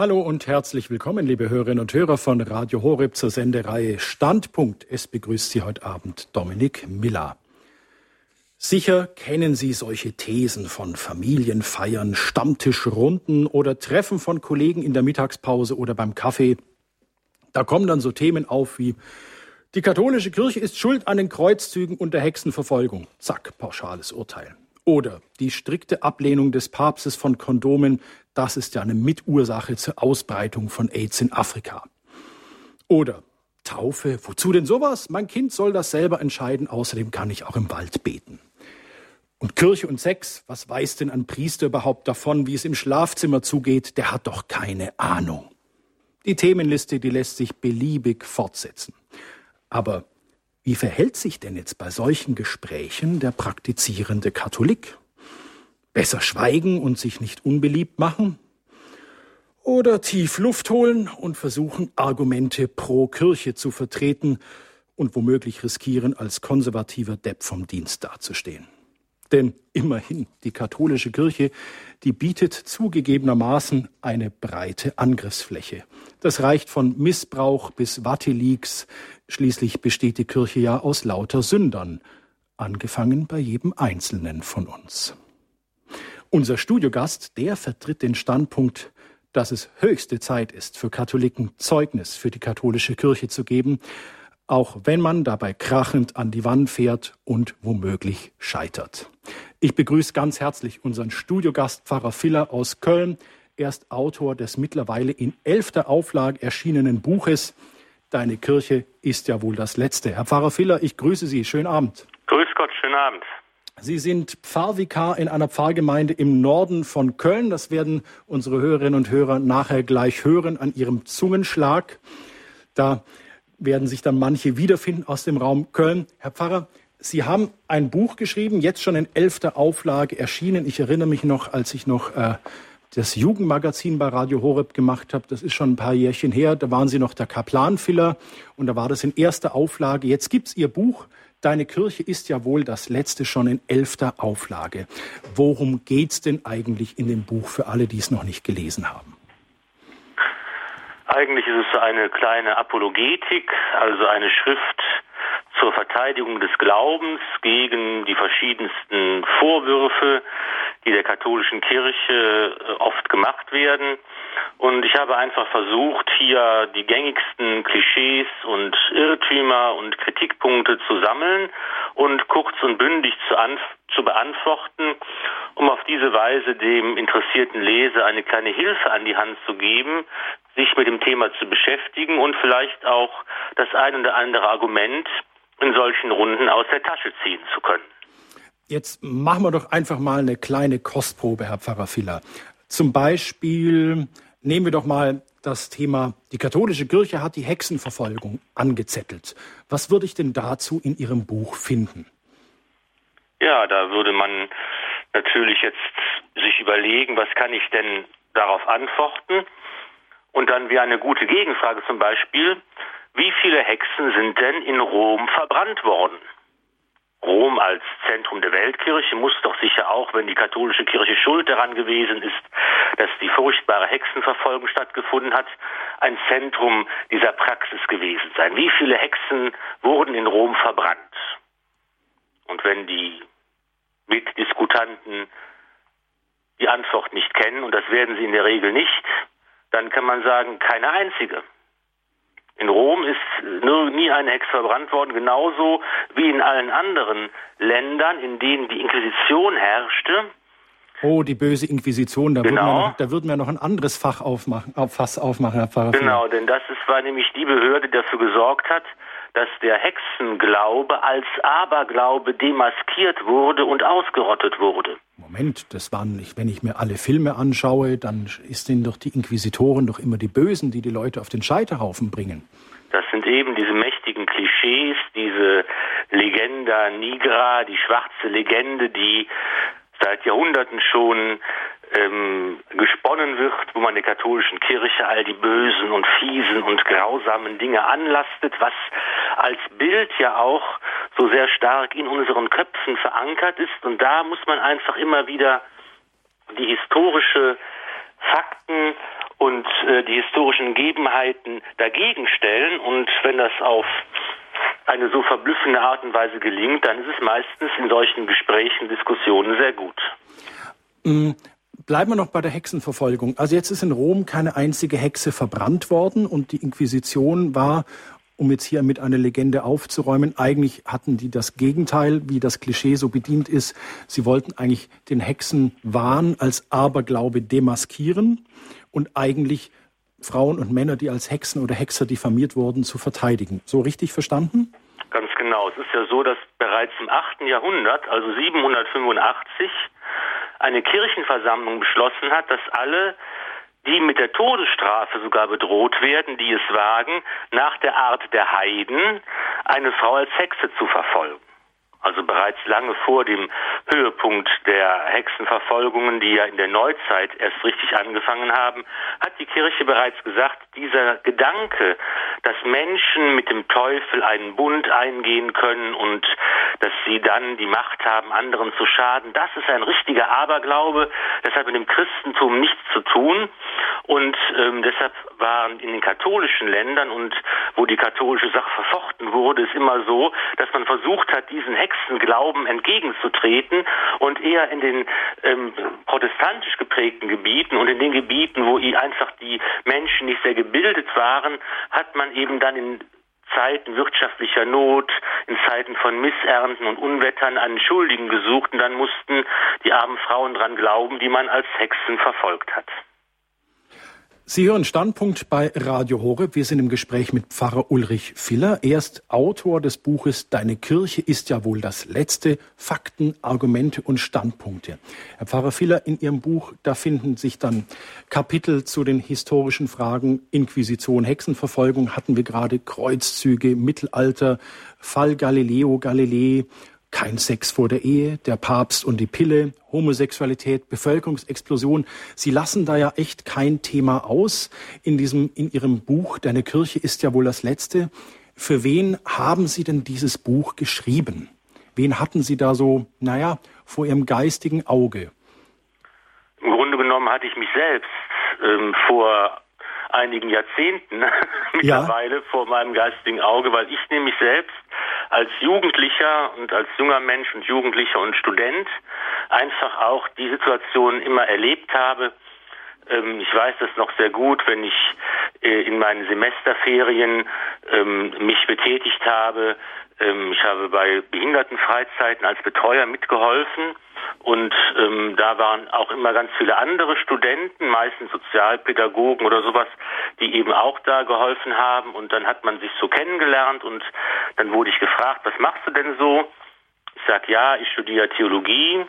Hallo und herzlich willkommen, liebe Hörerinnen und Hörer von Radio Horeb zur Sendereihe Standpunkt. Es begrüßt Sie heute Abend Dominik Miller. Sicher kennen Sie solche Thesen von Familienfeiern, Stammtischrunden oder Treffen von Kollegen in der Mittagspause oder beim Kaffee. Da kommen dann so Themen auf wie die katholische Kirche ist schuld an den Kreuzzügen und der Hexenverfolgung. Zack, pauschales Urteil. Oder die strikte Ablehnung des Papstes von Kondomen, das ist ja eine Mitursache zur Ausbreitung von AIDS in Afrika. Oder Taufe, wozu denn sowas? Mein Kind soll das selber entscheiden, außerdem kann ich auch im Wald beten. Und Kirche und Sex, was weiß denn ein Priester überhaupt davon, wie es im Schlafzimmer zugeht? Der hat doch keine Ahnung. Die Themenliste, die lässt sich beliebig fortsetzen. Aber wie verhält sich denn jetzt bei solchen Gesprächen der praktizierende Katholik? Besser schweigen und sich nicht unbeliebt machen? Oder tief Luft holen und versuchen, Argumente pro Kirche zu vertreten und womöglich riskieren, als konservativer Depp vom Dienst dazustehen? Denn immerhin, die katholische Kirche, die bietet zugegebenermaßen eine breite Angriffsfläche. Das reicht von Missbrauch bis Watteleaks. Schließlich besteht die Kirche ja aus lauter Sündern, angefangen bei jedem Einzelnen von uns. Unser Studiogast, der vertritt den Standpunkt, dass es höchste Zeit ist, für Katholiken Zeugnis für die katholische Kirche zu geben, auch wenn man dabei krachend an die Wand fährt und womöglich scheitert. Ich begrüße ganz herzlich unseren Studiogast Pfarrer Filler aus Köln. Er ist Autor des mittlerweile in elfter Auflage erschienenen Buches Deine Kirche ist ja wohl das Letzte. Herr Pfarrer Filler, ich grüße Sie. Schönen Abend. Grüß Gott, schönen Abend. Sie sind Pfarrvikar in einer Pfarrgemeinde im Norden von Köln. Das werden unsere Hörerinnen und Hörer nachher gleich hören an Ihrem Zungenschlag. Da werden sich dann manche wiederfinden aus dem Raum Köln. Herr Pfarrer, Sie haben ein Buch geschrieben, jetzt schon in elfter Auflage erschienen. Ich erinnere mich noch, als ich noch äh, das Jugendmagazin bei Radio Horeb gemacht habe. Das ist schon ein paar Jährchen her. Da waren Sie noch der Kaplanfiller und da war das in erster Auflage. Jetzt gibt's Ihr Buch. Deine Kirche ist ja wohl das letzte schon in elfter Auflage. Worum geht's denn eigentlich in dem Buch für alle, die es noch nicht gelesen haben? Eigentlich ist es eine kleine Apologetik, also eine Schrift zur Verteidigung des Glaubens gegen die verschiedensten Vorwürfe, die der katholischen Kirche äh, oft gemacht werden. Und ich habe einfach versucht, hier die gängigsten Klischees und Irrtümer und Kritikpunkte zu sammeln und kurz und bündig zu, zu beantworten, um auf diese Weise dem interessierten Leser eine kleine Hilfe an die Hand zu geben, sich mit dem Thema zu beschäftigen und vielleicht auch das ein oder andere Argument in solchen Runden aus der Tasche ziehen zu können. Jetzt machen wir doch einfach mal eine kleine Kostprobe, Herr Pfarrer Filler. Zum Beispiel nehmen wir doch mal das Thema, die katholische Kirche hat die Hexenverfolgung angezettelt. Was würde ich denn dazu in Ihrem Buch finden? Ja, da würde man natürlich jetzt sich überlegen, was kann ich denn darauf antworten? Und dann wäre eine gute Gegenfrage zum Beispiel, wie viele Hexen sind denn in Rom verbrannt worden? Rom als Zentrum der Weltkirche muss doch sicher auch, wenn die katholische Kirche schuld daran gewesen ist, dass die furchtbare Hexenverfolgung stattgefunden hat, ein Zentrum dieser Praxis gewesen sein. Wie viele Hexen wurden in Rom verbrannt? Und wenn die Mitdiskutanten die Antwort nicht kennen, und das werden sie in der Regel nicht, dann kann man sagen, keine einzige. In Rom ist nie eine Hexe verbrannt worden, genauso wie in allen anderen Ländern, in denen die Inquisition herrschte. Oh, die böse Inquisition, da, genau. würden, wir noch, da würden wir noch ein anderes Fach aufmachen, Fass aufmachen, Herr Pfarrer. Genau, denn das ist, war nämlich die Behörde, die dafür gesorgt hat, dass der Hexenglaube als Aberglaube demaskiert wurde und ausgerottet wurde. Moment, das waren nicht, wenn ich mir alle Filme anschaue, dann denn doch die Inquisitoren doch immer die Bösen, die die Leute auf den Scheiterhaufen bringen. Das sind eben diese mächtigen Klischees, diese Legenda nigra, die schwarze Legende, die seit Jahrhunderten schon ähm, gesponnen wird, wo man der katholischen Kirche all die bösen und fiesen und grausamen Dinge anlastet, was als Bild ja auch so sehr stark in unseren Köpfen verankert ist. Und da muss man einfach immer wieder die historische Fakten und äh, die historischen Gegebenheiten dagegen stellen. Und wenn das auf eine so verblüffende Art und Weise gelingt, dann ist es meistens in solchen Gesprächen, Diskussionen sehr gut. Mm, bleiben wir noch bei der Hexenverfolgung. Also jetzt ist in Rom keine einzige Hexe verbrannt worden und die Inquisition war, um jetzt hier mit einer Legende aufzuräumen, eigentlich hatten die das Gegenteil, wie das Klischee so bedient ist. Sie wollten eigentlich den Hexenwahn als Aberglaube demaskieren und eigentlich Frauen und Männer, die als Hexen oder Hexer diffamiert wurden, zu verteidigen. So richtig verstanden? Ganz genau. Es ist ja so, dass bereits im 8. Jahrhundert, also 785, eine Kirchenversammlung beschlossen hat, dass alle, die mit der Todesstrafe sogar bedroht werden, die es wagen, nach der Art der Heiden eine Frau als Hexe zu verfolgen also bereits lange vor dem Höhepunkt der Hexenverfolgungen, die ja in der Neuzeit erst richtig angefangen haben, hat die Kirche bereits gesagt, dieser Gedanke, dass Menschen mit dem Teufel einen Bund eingehen können und dass sie dann die Macht haben, anderen zu schaden, das ist ein richtiger Aberglaube, das hat mit dem Christentum nichts zu tun. Und ähm, deshalb waren in den katholischen Ländern und wo die katholische Sache verfochten wurde, es immer so, dass man versucht hat, diesen Hexen Hexenglauben entgegenzutreten und eher in den ähm, protestantisch geprägten Gebieten und in den Gebieten, wo einfach die Menschen nicht sehr gebildet waren, hat man eben dann in Zeiten wirtschaftlicher Not, in Zeiten von Missernten und Unwettern einen Schuldigen gesucht und dann mussten die armen Frauen dran glauben, die man als Hexen verfolgt hat. Sie hören Standpunkt bei Radio Horeb. Wir sind im Gespräch mit Pfarrer Ulrich Filler. Er ist Autor des Buches Deine Kirche ist ja wohl das Letzte. Fakten, Argumente und Standpunkte. Herr Pfarrer Filler, in Ihrem Buch, da finden sich dann Kapitel zu den historischen Fragen Inquisition, Hexenverfolgung, hatten wir gerade Kreuzzüge, Mittelalter, Fall Galileo Galilei, kein Sex vor der Ehe, der Papst und die Pille, Homosexualität, Bevölkerungsexplosion. Sie lassen da ja echt kein Thema aus in diesem, in Ihrem Buch. Deine Kirche ist ja wohl das letzte. Für wen haben Sie denn dieses Buch geschrieben? Wen hatten Sie da so, naja, vor Ihrem geistigen Auge? Im Grunde genommen hatte ich mich selbst ähm, vor einigen Jahrzehnten mittlerweile ja. vor meinem geistigen Auge, weil ich nämlich selbst als Jugendlicher und als junger Mensch und Jugendlicher und Student einfach auch die Situation immer erlebt habe. Ähm, ich weiß das noch sehr gut, wenn ich äh, in meinen Semesterferien ähm, mich betätigt habe. Ähm, ich habe bei Behindertenfreizeiten als Betreuer mitgeholfen und ähm, da waren auch immer ganz viele andere Studenten, meistens Sozialpädagogen oder sowas, die eben auch da geholfen haben. Und dann hat man sich so kennengelernt und dann wurde ich gefragt, was machst du denn so? Ich sag ja, ich studiere Theologie.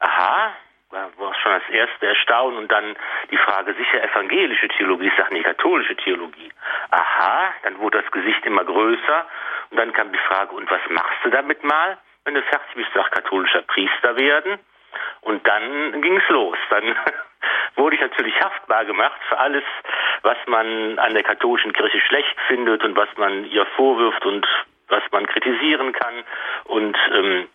Aha, war schon das erste Erstaunen und dann die Frage sicher evangelische Theologie, ich sage nicht katholische Theologie. Aha, dann wurde das Gesicht immer größer und dann kam die Frage, und was machst du damit mal? wenn du fertig bist, sag katholischer Priester werden. Und dann ging es los. Dann wurde ich natürlich haftbar gemacht für alles, was man an der katholischen Kirche schlecht findet und was man ihr vorwirft und was man kritisieren kann. Und ähm,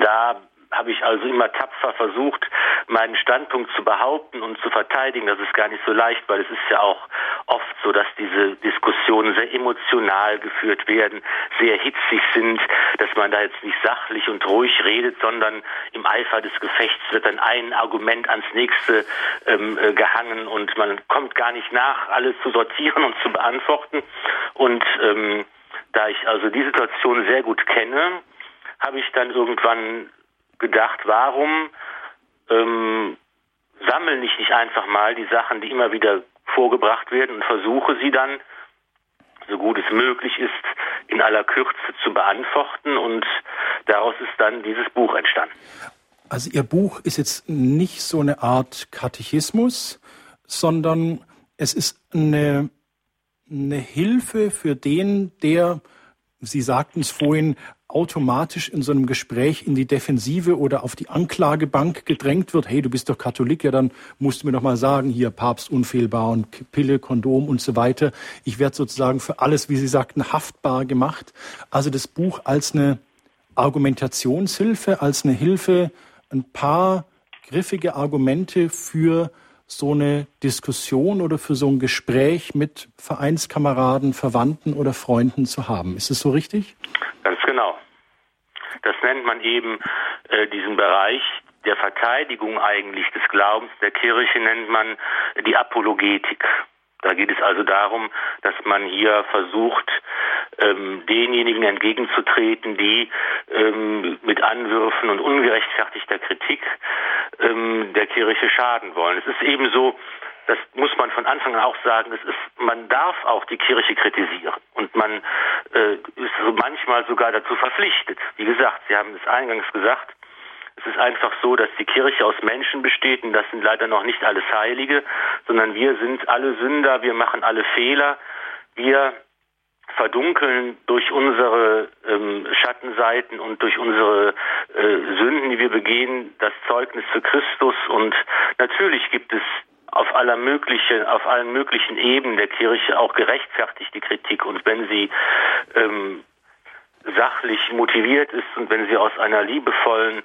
da habe ich also immer tapfer versucht, meinen Standpunkt zu behaupten und zu verteidigen. Das ist gar nicht so leicht, weil es ist ja auch oft so, dass diese Diskussionen sehr emotional geführt werden, sehr hitzig sind, dass man da jetzt nicht sachlich und ruhig redet, sondern im Eifer des Gefechts wird dann ein Argument ans nächste ähm, äh, gehangen und man kommt gar nicht nach, alles zu sortieren und zu beantworten. Und ähm, da ich also die Situation sehr gut kenne, habe ich dann irgendwann gedacht, warum ähm, sammle ich nicht einfach mal die Sachen, die immer wieder vorgebracht werden und versuche sie dann, so gut es möglich ist, in aller Kürze zu beantworten und daraus ist dann dieses Buch entstanden. Also Ihr Buch ist jetzt nicht so eine Art Katechismus, sondern es ist eine, eine Hilfe für den, der, Sie sagten es vorhin, automatisch in so einem Gespräch in die Defensive oder auf die Anklagebank gedrängt wird, hey, du bist doch Katholik, ja, dann musst du mir doch mal sagen, hier Papst unfehlbar und Pille, Kondom und so weiter. Ich werde sozusagen für alles, wie Sie sagten, haftbar gemacht. Also das Buch als eine Argumentationshilfe, als eine Hilfe, ein paar griffige Argumente für so eine Diskussion oder für so ein Gespräch mit Vereinskameraden, Verwandten oder Freunden zu haben. Ist es so richtig? Ganz genau. Das nennt man eben äh, diesen Bereich der Verteidigung eigentlich des Glaubens der Kirche nennt man die Apologetik. Da geht es also darum, dass man hier versucht, ähm, denjenigen entgegenzutreten, die ähm, mit Anwürfen und ungerechtfertigter Kritik ähm, der Kirche schaden wollen. Es ist eben so, das muss man von Anfang an auch sagen, es ist, man darf auch die Kirche kritisieren und man äh, ist manchmal sogar dazu verpflichtet. Wie gesagt, Sie haben es eingangs gesagt, es ist einfach so, dass die Kirche aus Menschen besteht und das sind leider noch nicht alles Heilige, sondern wir sind alle Sünder, wir machen alle Fehler, wir verdunkeln durch unsere ähm, Schattenseiten und durch unsere äh, Sünden, die wir begehen, das Zeugnis für Christus und natürlich gibt es auf aller möglichen, auf allen möglichen Ebenen der Kirche auch gerechtfertigte Kritik. Und wenn sie ähm, sachlich motiviert ist und wenn sie aus einer liebevollen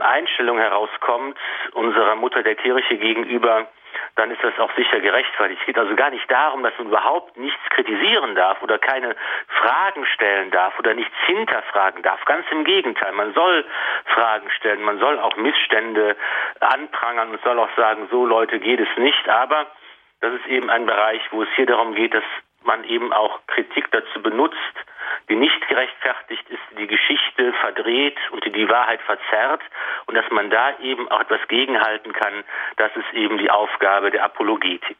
Einstellung herauskommt, unserer Mutter der Kirche gegenüber, dann ist das auch sicher gerechtfertigt. Es geht also gar nicht darum, dass man überhaupt nichts kritisieren darf oder keine Fragen stellen darf oder nichts hinterfragen darf. Ganz im Gegenteil, man soll Fragen stellen, man soll auch Missstände anprangern und soll auch sagen, so Leute geht es nicht, aber das ist eben ein Bereich, wo es hier darum geht, dass man eben auch Kritik dazu benutzt, die nicht gerechtfertigt ist, die Geschichte verdreht und die die Wahrheit verzerrt und dass man da eben auch etwas gegenhalten kann, das ist eben die Aufgabe der Apologetik.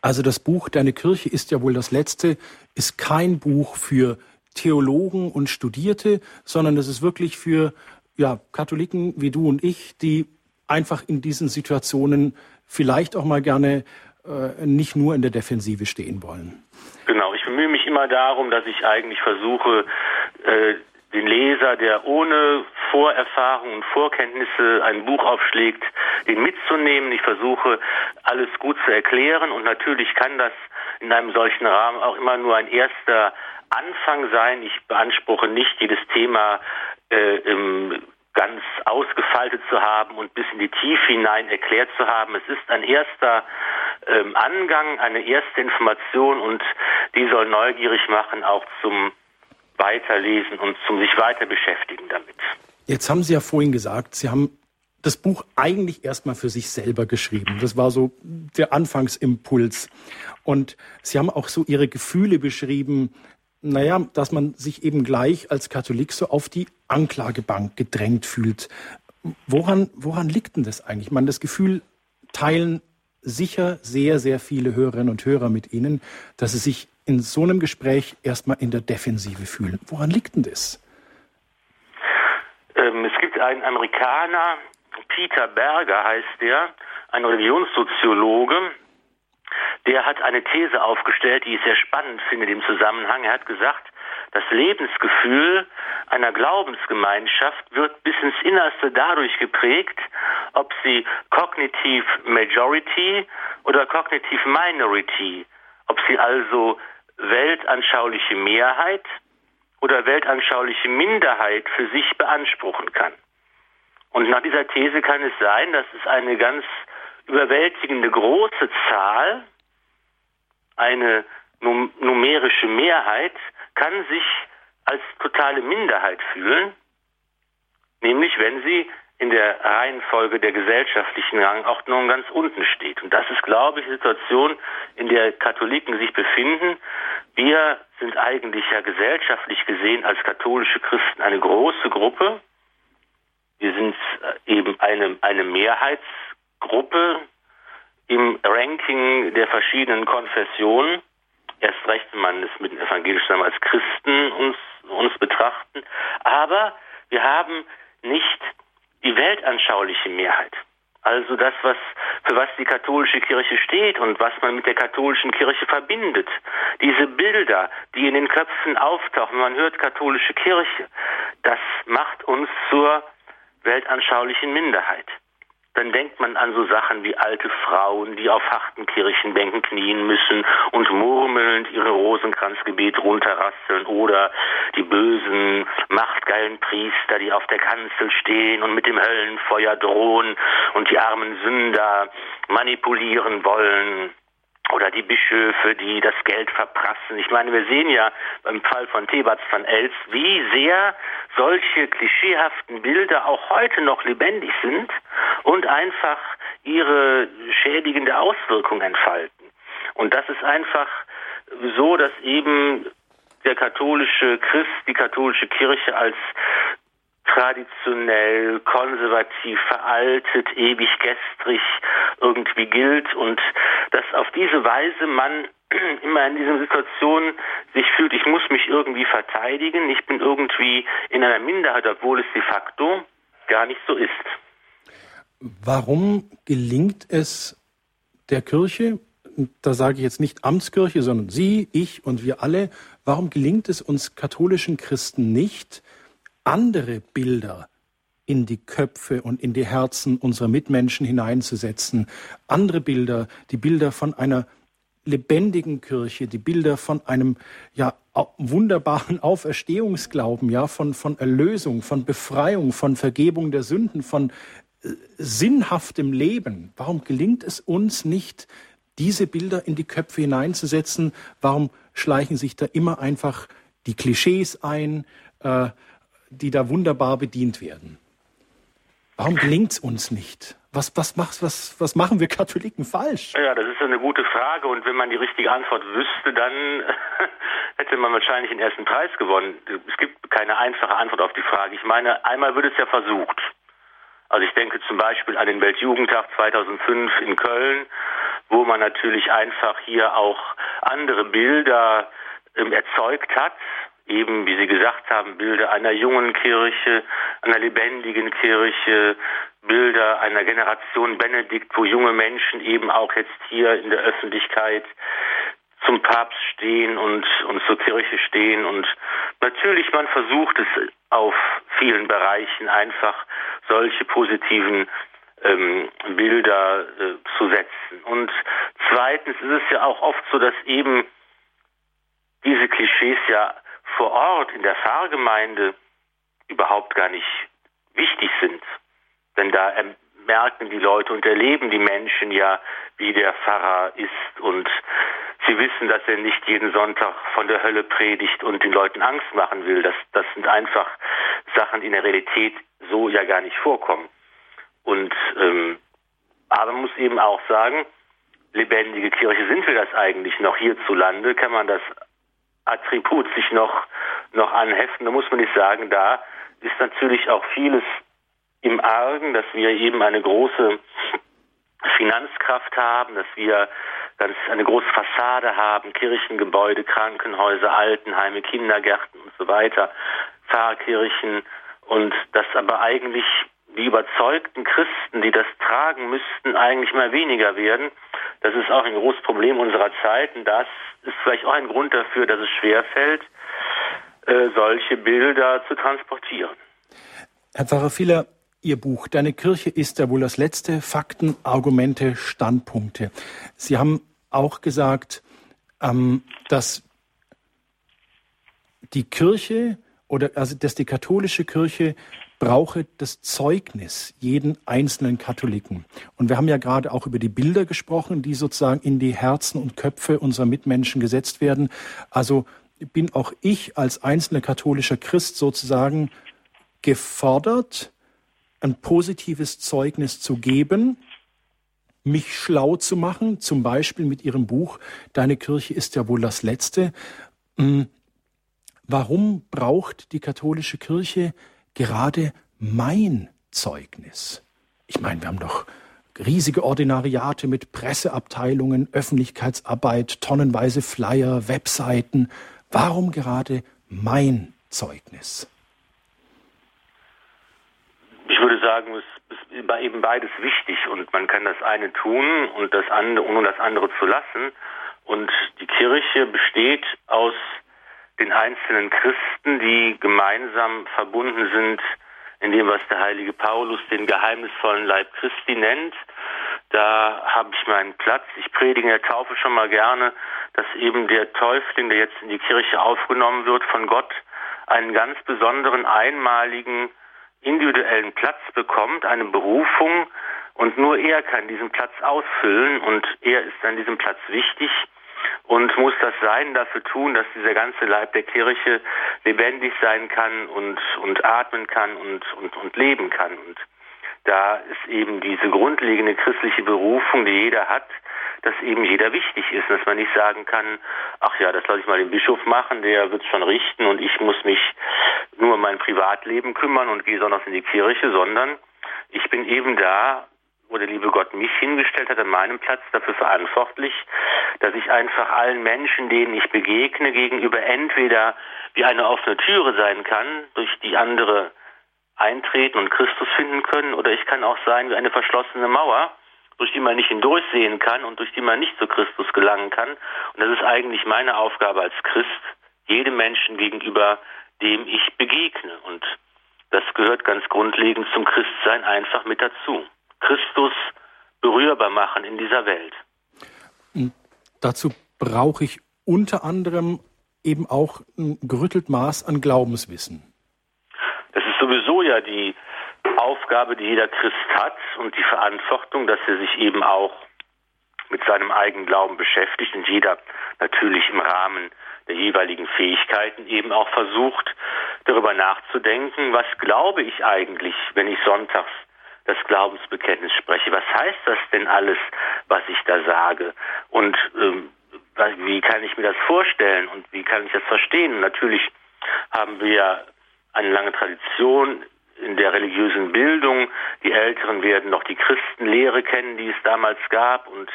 Also das Buch Deine Kirche ist ja wohl das letzte, ist kein Buch für Theologen und Studierte, sondern es ist wirklich für ja, Katholiken wie du und ich, die einfach in diesen Situationen vielleicht auch mal gerne nicht nur in der Defensive stehen wollen. Genau, ich bemühe mich immer darum, dass ich eigentlich versuche, äh, den Leser, der ohne Vorerfahrung und Vorkenntnisse ein Buch aufschlägt, den mitzunehmen. Ich versuche, alles gut zu erklären und natürlich kann das in einem solchen Rahmen auch immer nur ein erster Anfang sein. Ich beanspruche nicht, jedes Thema äh, im ganz ausgefaltet zu haben und bis in die Tiefe hinein erklärt zu haben. Es ist ein erster ähm, Angang, eine erste Information und die soll neugierig machen, auch zum Weiterlesen und zum sich weiter beschäftigen damit. Jetzt haben Sie ja vorhin gesagt, Sie haben das Buch eigentlich erstmal für sich selber geschrieben. Das war so der Anfangsimpuls. Und Sie haben auch so Ihre Gefühle beschrieben, naja, dass man sich eben gleich als Katholik so auf die Anklagebank gedrängt fühlt. Woran, woran liegt denn das eigentlich? Man das Gefühl teilen sicher sehr, sehr viele Hörerinnen und Hörer mit Ihnen, dass sie sich in so einem Gespräch erstmal in der Defensive fühlen. Woran liegt denn das? Ähm, es gibt einen Amerikaner, Peter Berger heißt der, ein Religionssoziologe, der hat eine These aufgestellt, die ich sehr spannend finde im Zusammenhang. Er hat gesagt, das Lebensgefühl einer Glaubensgemeinschaft wird bis ins Innerste dadurch geprägt, ob sie kognitiv Majority oder kognitiv Minority, ob sie also weltanschauliche Mehrheit oder weltanschauliche Minderheit für sich beanspruchen kann. Und nach dieser These kann es sein, dass es eine ganz überwältigende große Zahl, eine num numerische Mehrheit, kann sich als totale Minderheit fühlen, nämlich wenn sie in der Reihenfolge der gesellschaftlichen Rangordnung ganz unten steht. Und das ist, glaube ich, die Situation, in der Katholiken sich befinden. Wir sind eigentlich ja gesellschaftlich gesehen als katholische Christen eine große Gruppe. Wir sind äh, eben eine, eine Mehrheitsgruppe im Ranking der verschiedenen Konfessionen. Erst recht, wenn man es mit den evangelischen als Christen uns, uns betrachten. Aber wir haben nicht die weltanschauliche Mehrheit. Also das, was, für was die katholische Kirche steht und was man mit der katholischen Kirche verbindet. Diese Bilder, die in den Köpfen auftauchen, man hört katholische Kirche, das macht uns zur weltanschaulichen Minderheit. Dann denkt man an so Sachen wie alte Frauen, die auf harten Kirchenbänken knien müssen und murmelnd ihre Rosenkranzgebet runterrasseln oder die bösen, machtgeilen Priester, die auf der Kanzel stehen und mit dem Höllenfeuer drohen und die armen Sünder manipulieren wollen oder die Bischöfe, die das Geld verprassen. Ich meine, wir sehen ja beim Fall von Thebats van Els, wie sehr solche klischeehaften Bilder auch heute noch lebendig sind und einfach ihre schädigende Auswirkung entfalten. Und das ist einfach so, dass eben der katholische Christ, die katholische Kirche als traditionell, konservativ, veraltet, ewig gestrig irgendwie gilt und dass auf diese Weise man immer in dieser Situation sich fühlt, ich muss mich irgendwie verteidigen, ich bin irgendwie in einer Minderheit, obwohl es de facto gar nicht so ist. Warum gelingt es der Kirche, da sage ich jetzt nicht Amtskirche, sondern Sie, ich und wir alle, warum gelingt es uns katholischen Christen nicht, andere Bilder in die Köpfe und in die Herzen unserer Mitmenschen hineinzusetzen. Andere Bilder, die Bilder von einer lebendigen Kirche, die Bilder von einem ja wunderbaren Auferstehungsglauben, ja von von Erlösung, von Befreiung, von Vergebung der Sünden, von äh, sinnhaftem Leben. Warum gelingt es uns nicht, diese Bilder in die Köpfe hineinzusetzen? Warum schleichen sich da immer einfach die Klischees ein? Äh, die da wunderbar bedient werden. Warum gelingt es uns nicht? Was, was, macht, was, was machen wir Katholiken falsch? Ja, das ist eine gute Frage und wenn man die richtige Antwort wüsste, dann hätte man wahrscheinlich den ersten Preis gewonnen. Es gibt keine einfache Antwort auf die Frage. Ich meine, einmal wird es ja versucht. Also ich denke zum Beispiel an den Weltjugendtag 2005 in Köln, wo man natürlich einfach hier auch andere Bilder ähm, erzeugt hat, eben, wie Sie gesagt haben, Bilder einer jungen Kirche, einer lebendigen Kirche, Bilder einer Generation Benedikt, wo junge Menschen eben auch jetzt hier in der Öffentlichkeit zum Papst stehen und, und zur Kirche stehen. Und natürlich, man versucht es auf vielen Bereichen einfach solche positiven ähm, Bilder äh, zu setzen. Und zweitens ist es ja auch oft so, dass eben diese Klischees ja vor Ort in der Pfarrgemeinde überhaupt gar nicht wichtig sind. Denn da merken die Leute und erleben die Menschen ja, wie der Pfarrer ist und sie wissen, dass er nicht jeden Sonntag von der Hölle predigt und den Leuten Angst machen will. Das, das sind einfach Sachen, die in der Realität so ja gar nicht vorkommen. Und ähm, aber man muss eben auch sagen, lebendige Kirche sind wir das eigentlich noch hierzulande, kann man das Attribut sich noch, noch anheften. Da muss man nicht sagen, da ist natürlich auch vieles im Argen, dass wir eben eine große Finanzkraft haben, dass wir ganz eine große Fassade haben, Kirchengebäude, Krankenhäuser, Altenheime, Kindergärten und so weiter, Pfarrkirchen und dass aber eigentlich die überzeugten Christen, die das tragen müssten, eigentlich mal weniger werden. Das ist auch ein großes Problem unserer Zeit und das ist vielleicht auch ein Grund dafür, dass es schwerfällt, äh, solche Bilder zu transportieren. Herr Pfarrer Fieler, Ihr Buch Deine Kirche ist ja wohl das letzte Fakten, Argumente, Standpunkte. Sie haben auch gesagt, ähm, dass die Kirche oder also dass die katholische Kirche brauche das Zeugnis jeden einzelnen Katholiken. Und wir haben ja gerade auch über die Bilder gesprochen, die sozusagen in die Herzen und Köpfe unserer Mitmenschen gesetzt werden. Also bin auch ich als einzelner katholischer Christ sozusagen gefordert, ein positives Zeugnis zu geben, mich schlau zu machen, zum Beispiel mit Ihrem Buch Deine Kirche ist ja wohl das Letzte. Hm, warum braucht die katholische Kirche gerade mein Zeugnis. Ich meine, wir haben doch riesige Ordinariate mit Presseabteilungen, Öffentlichkeitsarbeit, tonnenweise Flyer, Webseiten. Warum gerade mein Zeugnis? Ich würde sagen, es ist eben beides wichtig und man kann das eine tun und das andere, ohne das andere zu lassen. Und die Kirche besteht aus den einzelnen Christen, die gemeinsam verbunden sind in dem, was der heilige Paulus den geheimnisvollen Leib Christi nennt. Da habe ich meinen Platz. Ich predige in der Taufe schon mal gerne, dass eben der Täufling, der jetzt in die Kirche aufgenommen wird, von Gott einen ganz besonderen, einmaligen, individuellen Platz bekommt, eine Berufung, und nur er kann diesen Platz ausfüllen und er ist an diesem Platz wichtig und muss das Sein dafür tun, dass dieser ganze Leib der Kirche lebendig sein kann und, und atmen kann und, und, und leben kann. Und da ist eben diese grundlegende christliche Berufung, die jeder hat, dass eben jeder wichtig ist, dass man nicht sagen kann, ach ja, das lasse ich mal den Bischof machen, der wird es schon richten und ich muss mich nur um mein Privatleben kümmern und gehe sonntags in die Kirche, sondern ich bin eben da, wo der liebe Gott mich hingestellt hat, an meinem Platz dafür verantwortlich, dass ich einfach allen Menschen, denen ich begegne, gegenüber entweder wie eine offene Türe sein kann, durch die andere eintreten und Christus finden können, oder ich kann auch sein wie eine verschlossene Mauer, durch die man nicht hindurchsehen kann und durch die man nicht zu Christus gelangen kann. Und das ist eigentlich meine Aufgabe als Christ, jedem Menschen gegenüber, dem ich begegne. Und das gehört ganz grundlegend zum Christsein einfach mit dazu. Christus berührbar machen in dieser Welt. Und dazu brauche ich unter anderem eben auch ein gerüttelt Maß an Glaubenswissen. Das ist sowieso ja die Aufgabe, die jeder Christ hat und die Verantwortung, dass er sich eben auch mit seinem eigenen Glauben beschäftigt und jeder natürlich im Rahmen der jeweiligen Fähigkeiten eben auch versucht, darüber nachzudenken, was glaube ich eigentlich, wenn ich sonntags das Glaubensbekenntnis spreche. Was heißt das denn alles, was ich da sage? Und ähm, wie kann ich mir das vorstellen und wie kann ich das verstehen? Natürlich haben wir eine lange Tradition in der religiösen Bildung. Die Älteren werden noch die Christenlehre kennen, die es damals gab. Und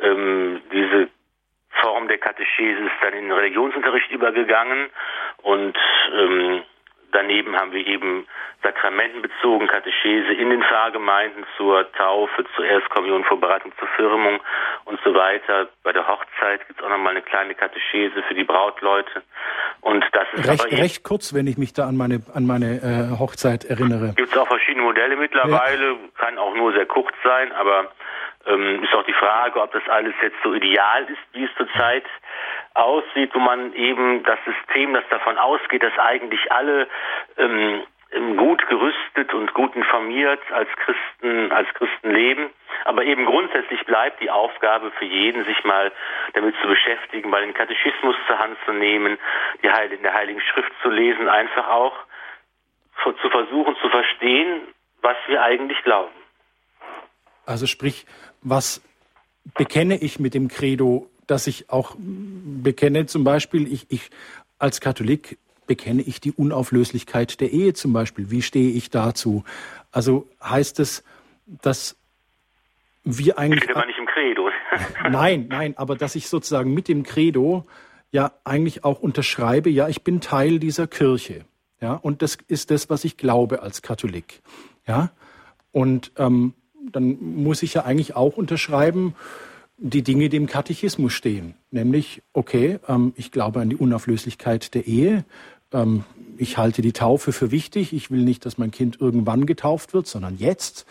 ähm, diese Form der Katechese ist dann in den Religionsunterricht übergegangen. Und ähm, daneben haben wir eben sakramentenbezogen Katechese in den Pfarrgemeinden zur Taufe, zur Erstkommunion, Vorbereitung zur Firmung und so weiter. Bei der Hochzeit gibt es auch nochmal eine kleine Katechese für die Brautleute. Und das ist recht, recht kurz, wenn ich mich da an meine, an meine äh, Hochzeit erinnere. Gibt es auch verschiedene Modelle mittlerweile, ja. kann auch nur sehr kurz sein, aber ähm, ist auch die Frage, ob das alles jetzt so ideal ist, wie es zurzeit aussieht, wo man eben das System, das davon ausgeht, dass eigentlich alle ähm, gut gerüstet und gut informiert als Christen, als Christen leben. Aber eben grundsätzlich bleibt die Aufgabe für jeden, sich mal damit zu beschäftigen, mal den Katechismus zur Hand zu nehmen, die Heil in der Heiligen Schrift zu lesen, einfach auch zu versuchen zu verstehen, was wir eigentlich glauben. Also sprich, was bekenne ich mit dem Credo, dass ich auch bekenne, zum Beispiel, ich, ich als Katholik bekenne ich die Unauflöslichkeit der Ehe zum Beispiel? Wie stehe ich dazu? Also heißt es, dass wir eigentlich. Steht aber nicht im Credo. nein, nein, aber dass ich sozusagen mit dem Credo ja eigentlich auch unterschreibe, ja, ich bin Teil dieser Kirche. Ja, und das ist das, was ich glaube als Katholik. Ja, und ähm, dann muss ich ja eigentlich auch unterschreiben, die Dinge, die im Katechismus stehen. Nämlich, okay, ähm, ich glaube an die Unauflöslichkeit der Ehe, ähm, ich halte die Taufe für wichtig. Ich will nicht, dass mein Kind irgendwann getauft wird, sondern jetzt.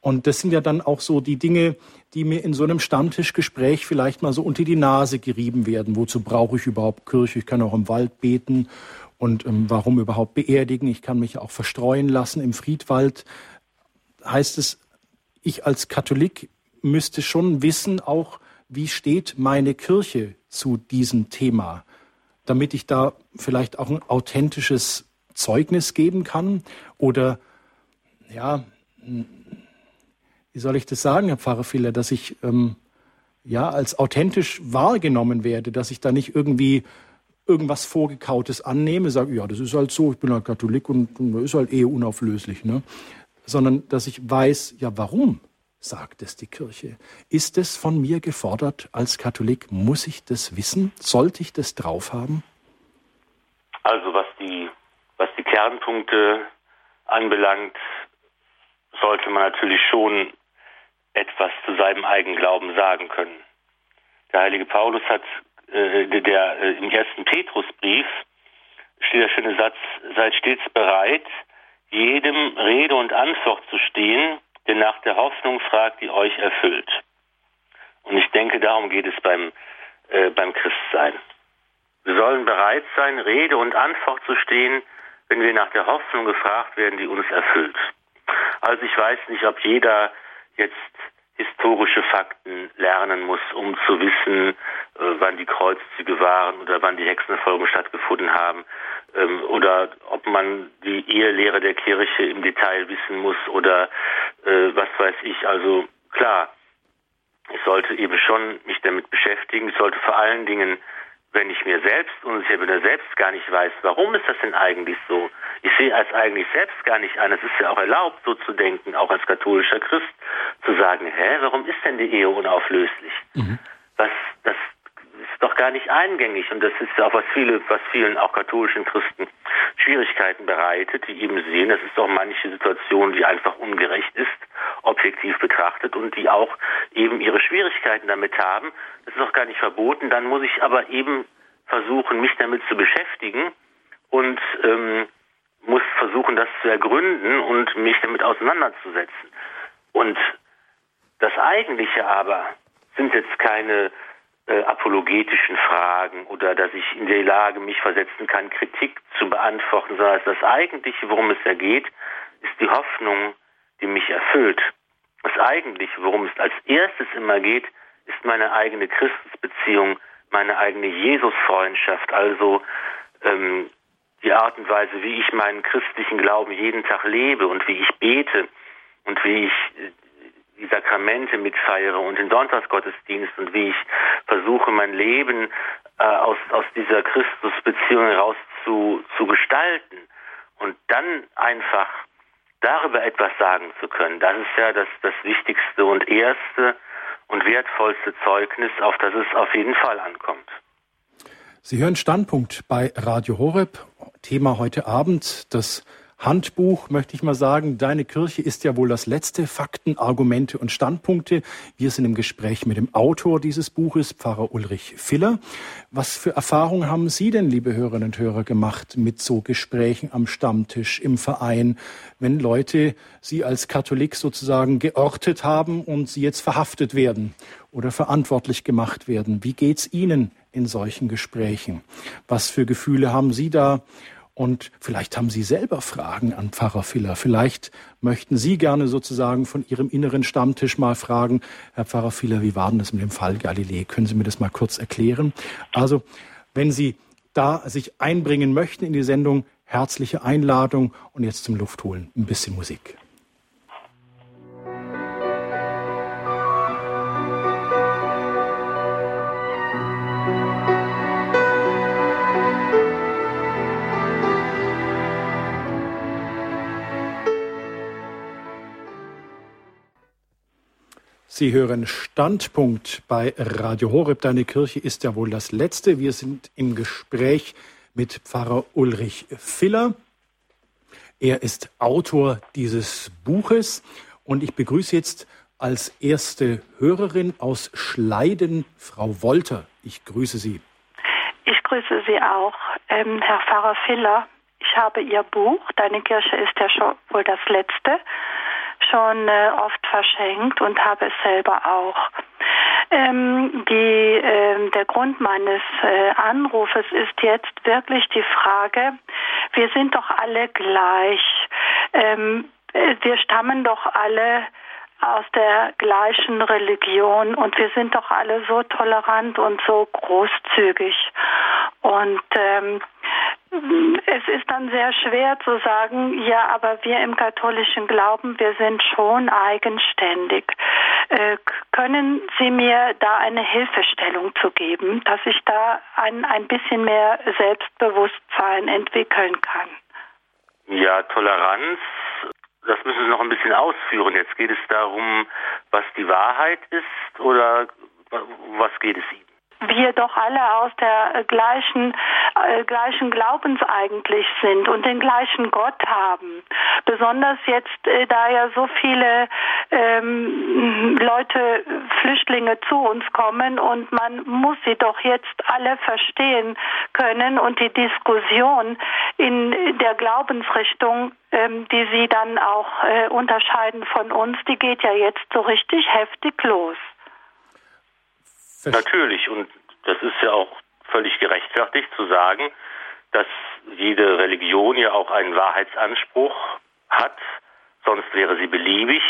Und das sind ja dann auch so die Dinge, die mir in so einem Stammtischgespräch vielleicht mal so unter die Nase gerieben werden. Wozu brauche ich überhaupt Kirche? Ich kann auch im Wald beten. Und ähm, warum überhaupt beerdigen? Ich kann mich auch verstreuen lassen im Friedwald. Heißt es, ich als Katholik müsste schon wissen, auch wie steht meine Kirche zu diesem Thema? damit ich da vielleicht auch ein authentisches Zeugnis geben kann? Oder, ja, wie soll ich das sagen, Herr Pfarrer Filler, dass ich ähm, ja als authentisch wahrgenommen werde, dass ich da nicht irgendwie irgendwas Vorgekautes annehme, sage, ja, das ist halt so, ich bin halt Katholik und, und ist halt eh unauflöslich, ne? sondern dass ich weiß, ja, warum sagt es die Kirche. Ist es von mir gefordert als Katholik? Muss ich das wissen? Sollte ich das drauf haben? Also was die, was die Kernpunkte anbelangt, sollte man natürlich schon etwas zu seinem eigenen Glauben sagen können. Der heilige Paulus hat äh, der, äh, im ersten Petrusbrief steht der schöne Satz: Seid stets bereit, jedem Rede und Antwort zu stehen, der nach der Hoffnung fragt, die euch erfüllt. Und ich denke, darum geht es beim, äh, beim Christsein. Wir sollen bereit sein, Rede und Antwort zu stehen, wenn wir nach der Hoffnung gefragt werden, die uns erfüllt. Also ich weiß nicht, ob jeder jetzt historische Fakten lernen muss, um zu wissen, äh, wann die Kreuzzüge waren oder wann die Hexenverfolgungen stattgefunden haben, ähm, oder ob man die Ehelehre der Kirche im Detail wissen muss oder äh, was weiß ich. Also klar, ich sollte eben schon mich damit beschäftigen. Ich sollte vor allen Dingen wenn ich mir selbst unsicher bin oder selbst gar nicht weiß, warum ist das denn eigentlich so? Ich sehe als eigentlich selbst gar nicht an. Es ist ja auch erlaubt, so zu denken, auch als katholischer Christ, zu sagen, hä, warum ist denn die Ehe unauflöslich? Mhm. Was, das doch gar nicht eingängig und das ist ja auch was viele, was vielen auch katholischen Christen Schwierigkeiten bereitet, die eben sehen, das ist doch manche Situation, die einfach ungerecht ist, objektiv betrachtet und die auch eben ihre Schwierigkeiten damit haben. Das ist auch gar nicht verboten. Dann muss ich aber eben versuchen, mich damit zu beschäftigen und ähm, muss versuchen, das zu ergründen und mich damit auseinanderzusetzen. Und das Eigentliche aber sind jetzt keine äh, apologetischen Fragen oder dass ich in der Lage mich versetzen kann, Kritik zu beantworten, sondern das Eigentliche, worum es ja geht, ist die Hoffnung, die mich erfüllt. Das Eigentliche, worum es als erstes immer geht, ist meine eigene Christusbeziehung, meine eigene Jesusfreundschaft, also ähm, die Art und Weise, wie ich meinen christlichen Glauben jeden Tag lebe und wie ich bete und wie ich äh, die Sakramente mitfeiere und den Sonntagsgottesdienst und wie ich versuche, mein Leben äh, aus, aus dieser Christusbeziehung heraus zu, zu gestalten und dann einfach darüber etwas sagen zu können, das ist ja das, das wichtigste und erste und wertvollste Zeugnis, auf das es auf jeden Fall ankommt. Sie hören Standpunkt bei Radio Horeb. Thema heute Abend das Handbuch, möchte ich mal sagen. Deine Kirche ist ja wohl das letzte. Fakten, Argumente und Standpunkte. Wir sind im Gespräch mit dem Autor dieses Buches, Pfarrer Ulrich Filler. Was für Erfahrungen haben Sie denn, liebe Hörerinnen und Hörer, gemacht mit so Gesprächen am Stammtisch, im Verein, wenn Leute Sie als Katholik sozusagen geortet haben und Sie jetzt verhaftet werden oder verantwortlich gemacht werden? Wie geht's Ihnen in solchen Gesprächen? Was für Gefühle haben Sie da? Und vielleicht haben Sie selber Fragen an Pfarrer Filler. Vielleicht möchten Sie gerne sozusagen von Ihrem inneren Stammtisch mal fragen, Herr Pfarrer Filler, wie war denn das mit dem Fall Galilei? Können Sie mir das mal kurz erklären? Also, wenn Sie da sich einbringen möchten in die Sendung, herzliche Einladung und jetzt zum Luftholen ein bisschen Musik. Sie hören Standpunkt bei Radio Horeb. Deine Kirche ist ja wohl das letzte. Wir sind im Gespräch mit Pfarrer Ulrich Filler. Er ist Autor dieses Buches und ich begrüße jetzt als erste Hörerin aus Schleiden Frau Wolter. Ich grüße Sie. Ich grüße Sie auch, ähm, Herr Pfarrer Filler. Ich habe Ihr Buch, Deine Kirche ist ja schon wohl das letzte, schon äh, oft verschenkt und habe es selber auch. Ähm, die, äh, der Grund meines äh, Anrufes ist jetzt wirklich die Frage, wir sind doch alle gleich. Ähm, äh, wir stammen doch alle aus der gleichen Religion und wir sind doch alle so tolerant und so großzügig. Und ähm, es ist dann sehr schwer zu sagen, ja, aber wir im katholischen Glauben, wir sind schon eigenständig. Äh, können Sie mir da eine Hilfestellung zu geben, dass ich da ein, ein bisschen mehr Selbstbewusstsein entwickeln kann? Ja, Toleranz, das müssen Sie noch ein bisschen ausführen. Jetzt geht es darum, was die Wahrheit ist oder was geht es Ihnen? Wir doch alle aus der gleichen, äh, gleichen Glaubens eigentlich sind und den gleichen Gott haben. Besonders jetzt, äh, da ja so viele ähm, Leute, Flüchtlinge zu uns kommen und man muss sie doch jetzt alle verstehen können und die Diskussion in der Glaubensrichtung ähm, die sie dann auch äh, unterscheiden von uns, die geht ja jetzt so richtig heftig los. Natürlich, und das ist ja auch völlig gerechtfertigt zu sagen, dass jede Religion ja auch einen Wahrheitsanspruch hat, sonst wäre sie beliebig.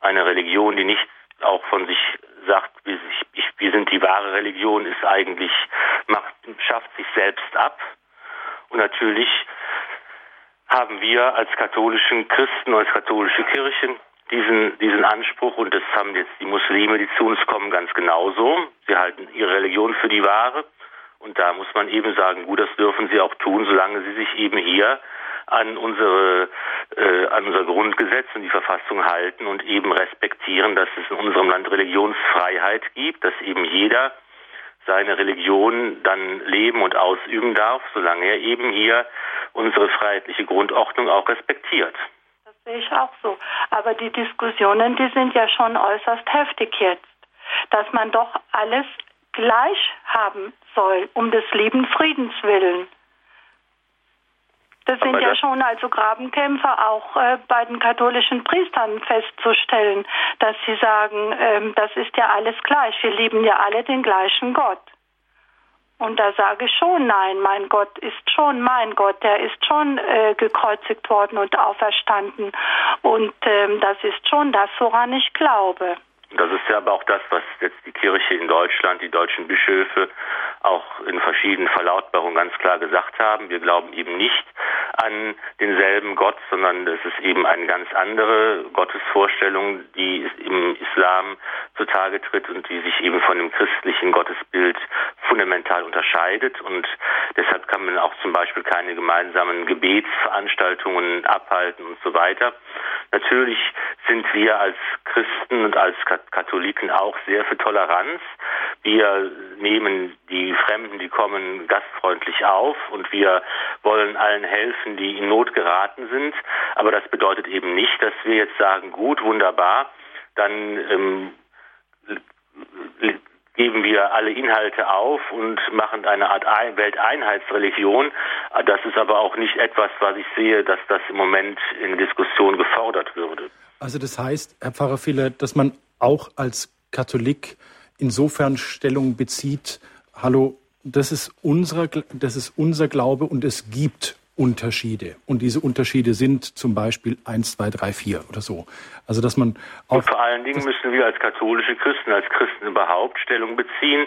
Eine Religion, die nicht auch von sich sagt, wir, wir sind die wahre Religion, ist eigentlich, macht, schafft sich selbst ab. Und natürlich haben wir als katholischen Christen, als katholische Kirchen diesen, diesen Anspruch und das haben jetzt die Muslime, die zu uns kommen, ganz genauso. Sie halten ihre Religion für die wahre und da muss man eben sagen, gut, das dürfen sie auch tun, solange sie sich eben hier an unsere äh, an unser Grundgesetz und die Verfassung halten und eben respektieren, dass es in unserem Land Religionsfreiheit gibt, dass eben jeder seine Religion dann leben und ausüben darf, solange er eben hier unsere freiheitliche Grundordnung auch respektiert sehe ich auch so. Aber die Diskussionen, die sind ja schon äußerst heftig jetzt, dass man doch alles gleich haben soll, um des lieben Friedens willen. Das sind ja schon also Grabenkämpfer auch äh, bei den katholischen Priestern festzustellen, dass sie sagen, ähm, das ist ja alles gleich, wir lieben ja alle den gleichen Gott. Und da sage ich schon, nein, mein Gott ist schon mein Gott, der ist schon äh, gekreuzigt worden und auferstanden. Und ähm, das ist schon das, woran ich glaube. Das ist ja aber auch das, was jetzt die Kirche in Deutschland, die deutschen Bischöfe auch in verschiedenen Verlautbarungen ganz klar gesagt haben. Wir glauben eben nicht an denselben Gott, sondern es ist eben eine ganz andere Gottesvorstellung, die im Islam zutage tritt und die sich eben von dem christlichen Gottesbild fundamental unterscheidet. Und deshalb kann man auch zum Beispiel keine gemeinsamen Gebetsveranstaltungen abhalten und so weiter. Natürlich sind wir als Christen und als Katholiken auch sehr für Toleranz. Wir nehmen die Fremden, die kommen, gastfreundlich auf und wir wollen allen helfen, die in Not geraten sind. Aber das bedeutet eben nicht, dass wir jetzt sagen, gut, wunderbar, dann ähm, geben wir alle Inhalte auf und machen eine Art Welteinheitsreligion. Das ist aber auch nicht etwas, was ich sehe, dass das im Moment in Diskussion gefordert würde. Also das heißt, Herr Pfarrer Filler, dass man auch als Katholik insofern Stellung bezieht, hallo, das ist, unser, das ist unser Glaube und es gibt Unterschiede. Und diese Unterschiede sind zum Beispiel 1, 2, 3, 4 oder so. Also dass man auch. Und vor allen Dingen müssen wir als katholische Christen, als Christen überhaupt Stellung beziehen,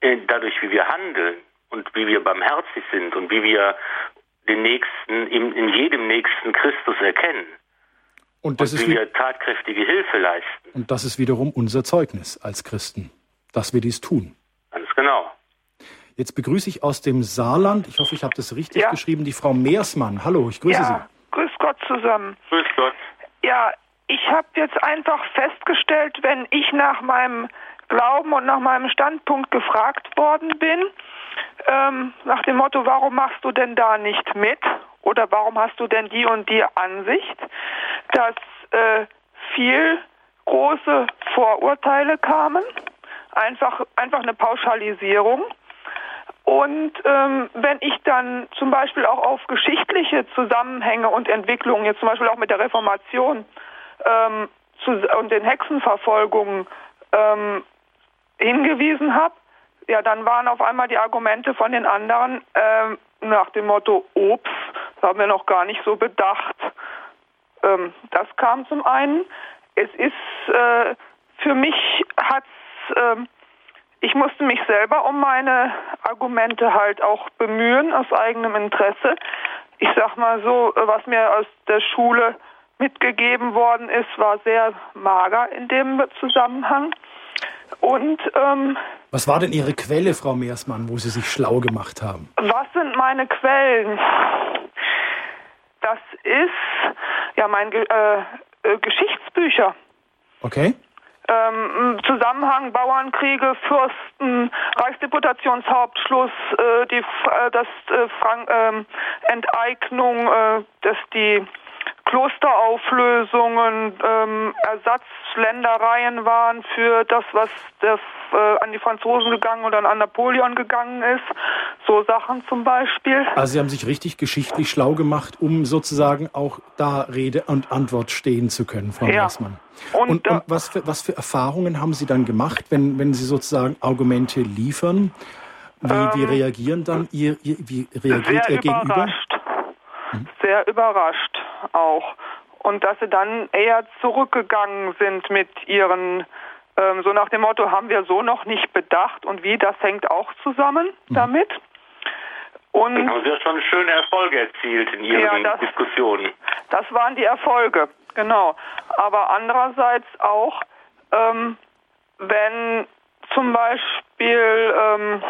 äh, dadurch, wie wir handeln und wie wir barmherzig sind und wie wir den Nächsten, in, in jedem Nächsten Christus erkennen. Und, das und ist wie wir tatkräftige Hilfe leisten. Und das ist wiederum unser Zeugnis als Christen, dass wir dies tun. Ganz genau. Jetzt begrüße ich aus dem Saarland, ich hoffe, ich habe das richtig ja. geschrieben, die Frau Meersmann. Hallo, ich grüße ja, Sie. Grüß Gott zusammen. Grüß Gott. Ja, ich habe jetzt einfach festgestellt, wenn ich nach meinem Glauben und nach meinem Standpunkt gefragt worden bin, ähm, nach dem Motto, warum machst du denn da nicht mit? Oder warum hast du denn die und die Ansicht, dass äh, viel große Vorurteile kamen, einfach, einfach eine Pauschalisierung. Und ähm, wenn ich dann zum Beispiel auch auf geschichtliche Zusammenhänge und Entwicklungen, jetzt zum Beispiel auch mit der Reformation ähm, zu, und den Hexenverfolgungen ähm, hingewiesen habe, ja, dann waren auf einmal die Argumente von den anderen ähm, nach dem Motto, ups, das haben wir noch gar nicht so bedacht. Ähm, das kam zum einen. Es ist, äh, für mich hat's ähm, ich musste mich selber um meine Argumente halt auch bemühen aus eigenem Interesse. Ich sag mal so, was mir aus der Schule mitgegeben worden ist, war sehr mager in dem Zusammenhang. Und ähm, was war denn Ihre Quelle, Frau Meersmann, wo Sie sich schlau gemacht haben? Was sind meine Quellen? Das ist ja mein äh, äh, Geschichtsbücher. Okay. ähm, Zusammenhang Bauernkriege, Fürsten, Reichsdeputationshauptschluss, äh, die, äh, das äh, Frank, ähm, Enteignung, äh, dass die Klosterauflösungen ähm, Ersatzländereien waren für das, was der, äh, an die Franzosen gegangen oder an Napoleon gegangen ist. So Sachen zum Beispiel. Also Sie haben sich richtig geschichtlich schlau gemacht, um sozusagen auch da Rede und Antwort stehen zu können, Frau ja. Und, und, und was, für, was für Erfahrungen haben Sie dann gemacht, wenn, wenn Sie sozusagen Argumente liefern? Wie, ähm, wie reagieren dann Ihr, Ihr wie reagiert Ihr Gegenüber? Sehr überrascht auch. Und dass sie dann eher zurückgegangen sind mit ihren, ähm, so nach dem Motto, haben wir so noch nicht bedacht und wie, das hängt auch zusammen mhm. damit. Und haben Sie ja schon schöne Erfolge erzielt in Ihren ja, das, Diskussionen. Das waren die Erfolge, genau. Aber andererseits auch, ähm, wenn zum Beispiel ähm,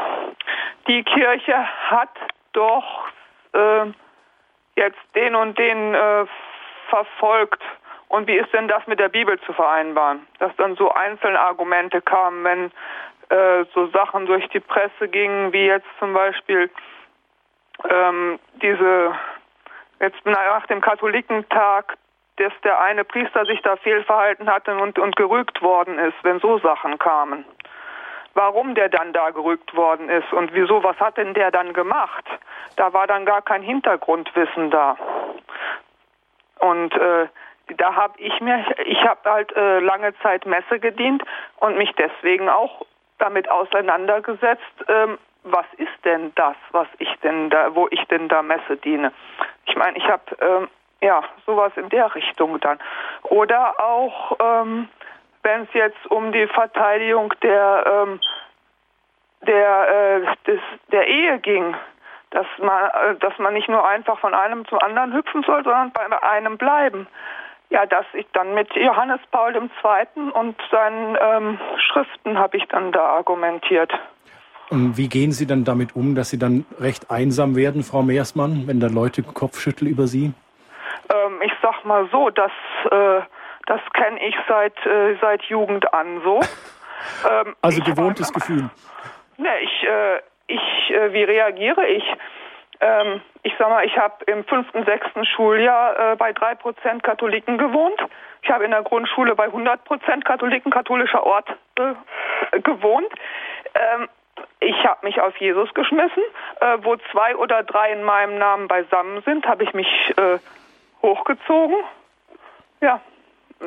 die Kirche hat doch äh, jetzt den und den äh, verfolgt. Und wie ist denn das mit der Bibel zu vereinbaren? Dass dann so einzelne Argumente kamen, wenn äh, so Sachen durch die Presse gingen, wie jetzt zum Beispiel ähm, diese, jetzt nach dem Katholikentag, dass der eine Priester sich da fehlverhalten hatte und, und gerügt worden ist, wenn so Sachen kamen warum der dann da gerückt worden ist und wieso, was hat denn der dann gemacht? Da war dann gar kein Hintergrundwissen da. Und äh, da habe ich mir, ich habe halt äh, lange Zeit Messe gedient und mich deswegen auch damit auseinandergesetzt, ähm, was ist denn das, was ich denn da, wo ich denn da Messe diene. Ich meine, ich habe ähm, ja sowas in der Richtung dann. Oder auch ähm, wenn es jetzt um die Verteidigung der ähm, der äh, des, der Ehe ging, dass man äh, dass man nicht nur einfach von einem zum anderen hüpfen soll, sondern bei einem bleiben. Ja, dass ich dann mit Johannes Paul II. und seinen ähm, Schriften habe ich dann da argumentiert. Und wie gehen Sie dann damit um, dass Sie dann recht einsam werden, Frau Meersmann, wenn da Leute Kopfschüttel über Sie? Ähm, ich sag mal so, dass äh, das kenne ich seit, äh, seit Jugend an so. Ähm, also gewohntes war, Gefühl. Ne, ich, äh, ich äh, wie reagiere ich? Ähm, ich sag mal, ich habe im fünften, sechsten Schuljahr äh, bei drei Prozent Katholiken gewohnt. Ich habe in der Grundschule bei 100 Prozent Katholiken, katholischer Ort, äh, gewohnt. Ähm, ich habe mich auf Jesus geschmissen. Äh, wo zwei oder drei in meinem Namen beisammen sind, habe ich mich äh, hochgezogen. Ja,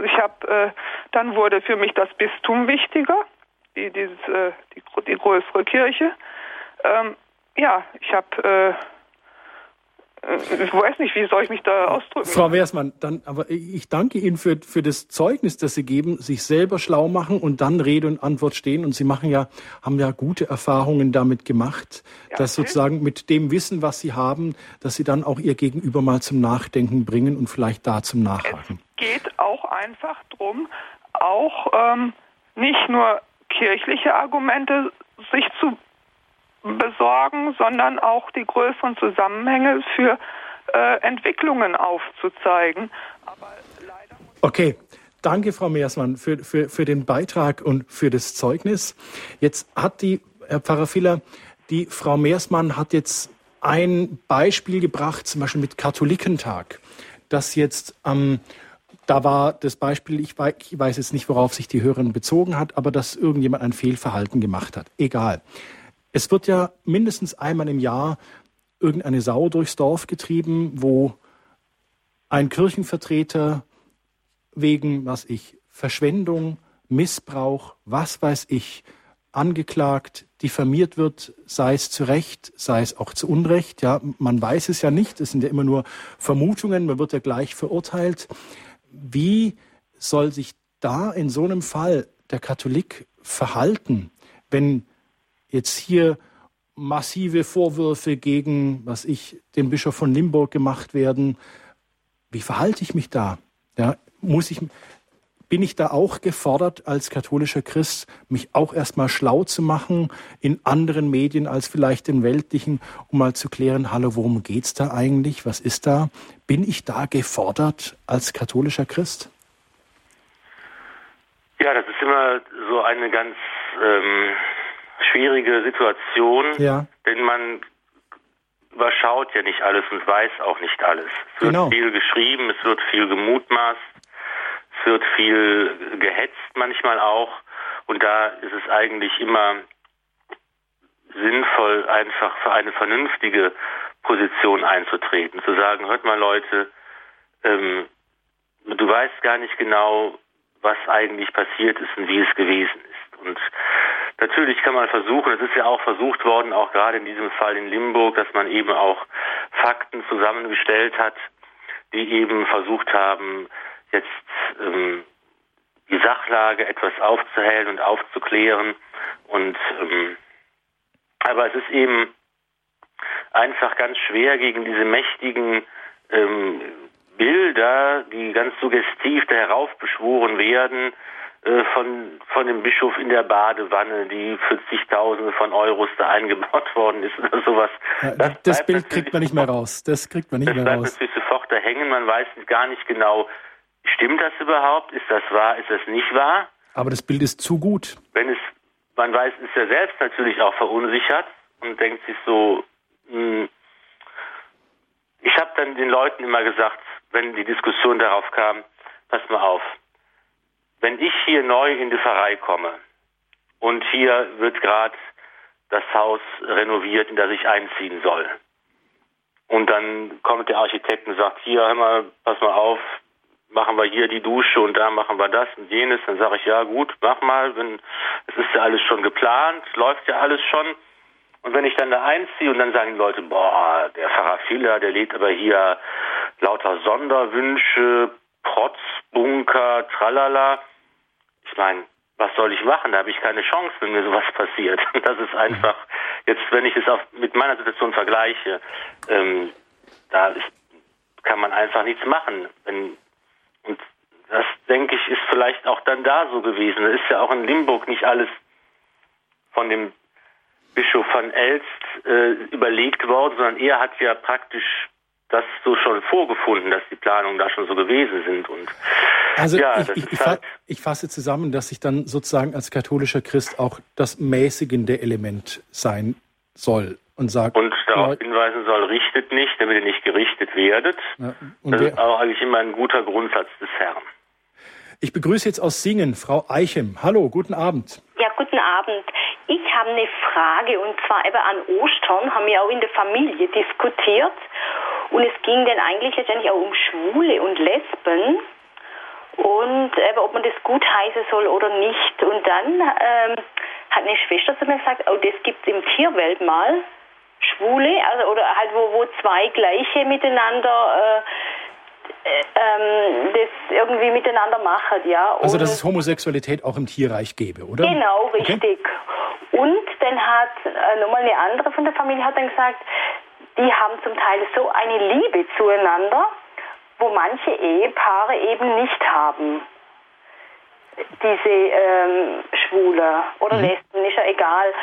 ich habe, äh, dann wurde für mich das Bistum wichtiger, die, dieses, äh, die, die größere Kirche. Ähm, ja, ich habe äh, ich weiß nicht, wie soll ich mich da ausdrücken? Frau Wersmann, dann, aber ich danke Ihnen für, für das Zeugnis, das Sie geben, sich selber schlau machen und dann Rede und Antwort stehen. Und Sie machen ja, haben ja gute Erfahrungen damit gemacht, ja, dass sozusagen mit dem Wissen, was Sie haben, dass Sie dann auch Ihr Gegenüber mal zum Nachdenken bringen und vielleicht da zum Nachhaken. Geht auch einfach drum, auch ähm, nicht nur kirchliche Argumente sich zu besorgen, sondern auch die größeren Zusammenhänge für äh, Entwicklungen aufzuzeigen. okay. Danke, Frau Meersmann, für, für, für den Beitrag und für das Zeugnis. Jetzt hat die, Herr Pfarrer Filler, die Frau Meersmann hat jetzt ein Beispiel gebracht, zum Beispiel mit Katholikentag, das jetzt am ähm, da war das Beispiel, ich weiß, ich weiß, jetzt nicht, worauf sich die Hörerin bezogen hat, aber dass irgendjemand ein Fehlverhalten gemacht hat. Egal. Es wird ja mindestens einmal im Jahr irgendeine Sau durchs Dorf getrieben, wo ein Kirchenvertreter wegen, was ich, Verschwendung, Missbrauch, was weiß ich, angeklagt, diffamiert wird, sei es zu Recht, sei es auch zu Unrecht. Ja, man weiß es ja nicht. Es sind ja immer nur Vermutungen. Man wird ja gleich verurteilt. Wie soll sich da in so einem Fall der Katholik verhalten, wenn jetzt hier massive Vorwürfe gegen, was ich, den Bischof von Limburg gemacht werden. Wie verhalte ich mich da? Ja, muss ich, bin ich da auch gefordert, als katholischer Christ, mich auch erstmal schlau zu machen in anderen Medien als vielleicht den weltlichen, um mal zu klären, hallo, worum geht's da eigentlich? Was ist da? Bin ich da gefordert als katholischer Christ? Ja, das ist immer so eine ganz ähm, schwierige Situation, ja. denn man überschaut ja nicht alles und weiß auch nicht alles. Es wird genau. viel geschrieben, es wird viel gemutmaßt, wird viel gehetzt manchmal auch und da ist es eigentlich immer sinnvoll, einfach für eine vernünftige Position einzutreten, zu sagen, hört mal Leute, ähm, du weißt gar nicht genau, was eigentlich passiert ist und wie es gewesen ist. Und natürlich kann man versuchen, es ist ja auch versucht worden, auch gerade in diesem Fall in Limburg, dass man eben auch Fakten zusammengestellt hat, die eben versucht haben, jetzt ähm, die Sachlage etwas aufzuhellen und aufzuklären. Und ähm, aber es ist eben einfach ganz schwer gegen diese mächtigen ähm, Bilder, die ganz suggestiv da heraufbeschworen werden, äh, von, von dem Bischof in der Badewanne, die für zigtausende von Euros da eingebaut worden ist oder sowas. Ja, das, das Bild kriegt man nicht mehr raus. Das kriegt man nicht mehr raus. Das bleibt natürlich sofort da hängen. Man weiß gar nicht genau, stimmt das überhaupt? Ist das wahr? Ist das nicht wahr? Aber das Bild ist zu gut. Wenn es, man weiß, ist er selbst natürlich auch verunsichert und denkt sich so, mh, hm, ich habe dann den Leuten immer gesagt, wenn die Diskussion darauf kam, pass mal auf, wenn ich hier neu in die Pfarrei komme und hier wird gerade das Haus renoviert, in das ich einziehen soll. Und dann kommt der Architekt und sagt, hier, hör mal, pass mal auf, machen wir hier die Dusche und da machen wir das und jenes. Dann sage ich, ja gut, mach mal, wenn es ist ja alles schon geplant, läuft ja alles schon. Und wenn ich dann da einziehe und dann sagen die Leute, boah, der Pfarrer Filler, der lädt aber hier lauter Sonderwünsche, Protzbunker, tralala. Ich meine, was soll ich machen? Da habe ich keine Chance, wenn mir sowas passiert. Das ist einfach, jetzt wenn ich es auf, mit meiner Situation vergleiche, ähm, da ist, kann man einfach nichts machen. Wenn, und das, denke ich, ist vielleicht auch dann da so gewesen. Da ist ja auch in Limburg nicht alles von dem Bischof van Elst äh, überlegt worden, sondern er hat ja praktisch das so schon vorgefunden, dass die Planungen da schon so gewesen sind. Und also ja, ich, ich, ich, halt ich, fasse zusammen, dass ich dann sozusagen als katholischer Christ auch das mäßigende Element sein soll und sagt und darauf hinweisen soll, richtet nicht, damit ihr nicht gerichtet werdet. Ja, das ist auch eigentlich immer ein guter Grundsatz des Herrn. Ich begrüße jetzt aus Singen Frau Eichem. Hallo, guten Abend. Ja, guten Abend. Ich habe eine Frage und zwar eben an Ostern haben wir auch in der Familie diskutiert und es ging dann eigentlich letztendlich auch um Schwule und Lesben und eben, ob man das gut heißen soll oder nicht. Und dann ähm, hat eine Schwester zu mir gesagt, oh, das gibt es im Tierwelt mal. Schwule, also oder halt wo, wo zwei gleiche miteinander äh, äh, ähm, das irgendwie miteinander machen, ja. Und also dass es Homosexualität auch im Tierreich gäbe, oder? Genau, richtig. Okay. Und dann hat äh, nochmal eine andere von der Familie hat dann gesagt, die haben zum Teil so eine Liebe zueinander, wo manche Ehepaare eben nicht haben. Diese ähm, Schwule oder mhm. Lesben, ist ja egal.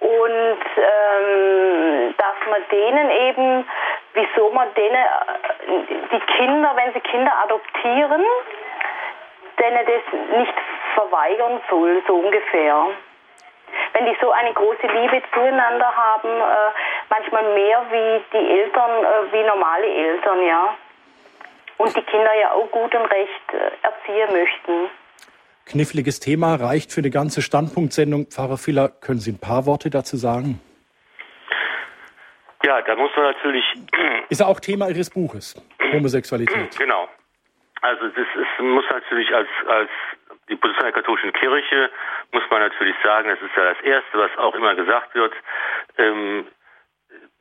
Und ähm, dass man denen eben, wieso man denen, äh, die Kinder, wenn sie Kinder adoptieren, denen das nicht verweigern soll, so ungefähr wenn die so eine große Liebe zueinander haben, äh, manchmal mehr wie die Eltern, äh, wie normale Eltern, ja. Und die Kinder ja auch gut und recht äh, erziehen möchten. Kniffliges Thema, reicht für eine ganze Standpunktsendung. Pfarrer Filler, können Sie ein paar Worte dazu sagen? Ja, da muss man natürlich. Ist ja auch Thema Ihres Buches, Homosexualität. Genau. Also das ist, muss natürlich als, als die Position der katholischen Kirche, muss man natürlich sagen, das ist ja das Erste, was auch immer gesagt wird, ähm,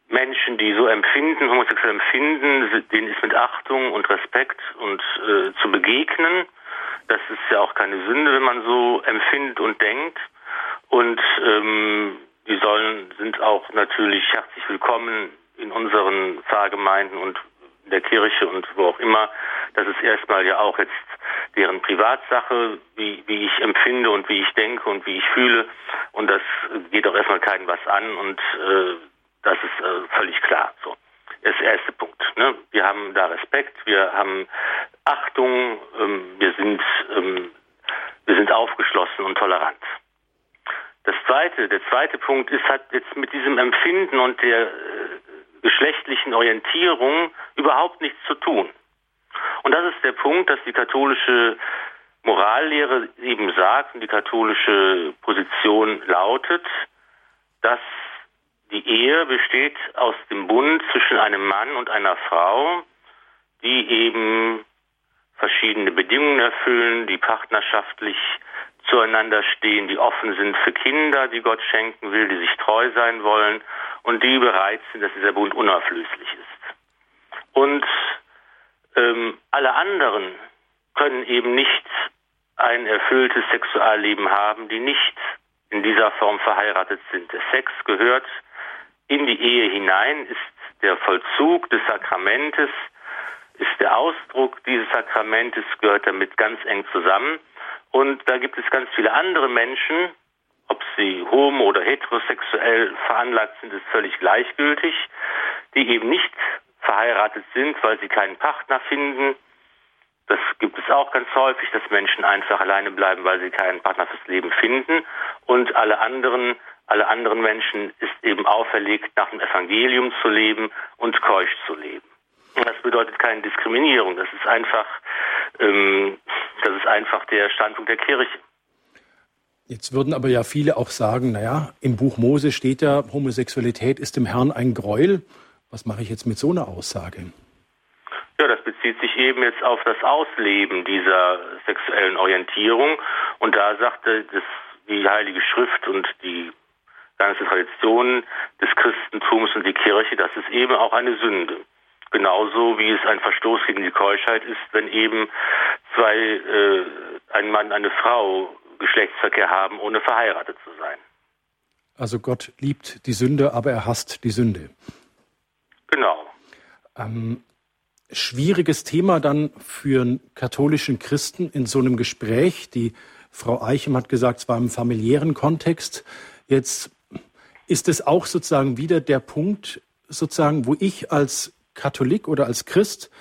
Menschen, die so empfinden, homosexuell empfinden, denen ist mit Achtung und Respekt und äh, zu begegnen. Das ist ja auch keine Sünde, wenn man so empfindet und denkt. Und ähm, die sollen sind auch natürlich herzlich willkommen in unseren Pfarrgemeinden und in der Kirche und wo auch immer. Das ist erstmal ja auch jetzt deren Privatsache, wie, wie ich empfinde und wie ich denke und wie ich fühle. Und das geht auch erstmal keinem was an und äh, das ist äh, völlig klar. So. Ist der erste Punkt. Ne? Wir haben da Respekt, wir haben Achtung, ähm, wir sind ähm, wir sind aufgeschlossen und tolerant. Das zweite, der zweite Punkt ist, hat jetzt mit diesem Empfinden und der äh, geschlechtlichen Orientierung überhaupt nichts zu tun. Und das ist der Punkt, dass die katholische Morallehre eben sagt und die katholische Position lautet, dass die Ehe besteht aus dem Bund zwischen einem Mann und einer Frau, die eben verschiedene Bedingungen erfüllen, die partnerschaftlich zueinander stehen, die offen sind für Kinder, die Gott schenken will, die sich treu sein wollen und die bereit sind, dass dieser Bund unauflöslich ist. Und ähm, alle anderen können eben nicht ein erfülltes Sexualleben haben, die nicht in dieser Form verheiratet sind. Der Sex gehört in die Ehe hinein, ist der Vollzug des Sakramentes, ist der Ausdruck dieses Sakramentes, gehört damit ganz eng zusammen. Und da gibt es ganz viele andere Menschen, ob sie homo- oder heterosexuell veranlagt sind, ist völlig gleichgültig, die eben nicht verheiratet sind, weil sie keinen Partner finden. Das gibt es auch ganz häufig, dass Menschen einfach alleine bleiben, weil sie keinen Partner fürs Leben finden. Und alle anderen, alle anderen Menschen ist eben auferlegt, nach dem Evangelium zu leben und keusch zu leben. Das bedeutet keine Diskriminierung. Das ist einfach, ähm, das ist einfach der Standpunkt der Kirche. Jetzt würden aber ja viele auch sagen, naja, im Buch Mose steht ja, Homosexualität ist dem Herrn ein Gräuel. Was mache ich jetzt mit so einer Aussage? Ja, das bezieht sich eben jetzt auf das Ausleben dieser sexuellen Orientierung. Und da sagte das, die Heilige Schrift und die ganze Tradition des Christentums und die Kirche, das ist eben auch eine Sünde. Genauso wie es ein Verstoß gegen die Keuschheit ist, wenn eben zwei, äh, ein Mann, eine Frau Geschlechtsverkehr haben, ohne verheiratet zu sein. Also Gott liebt die Sünde, aber er hasst die Sünde. Genau. Ähm, schwieriges Thema dann für einen katholischen Christen in so einem Gespräch. Die Frau Eichem hat gesagt, zwar im familiären Kontext. Jetzt ist es auch sozusagen wieder der Punkt, sozusagen, wo ich als Katholik oder als Christ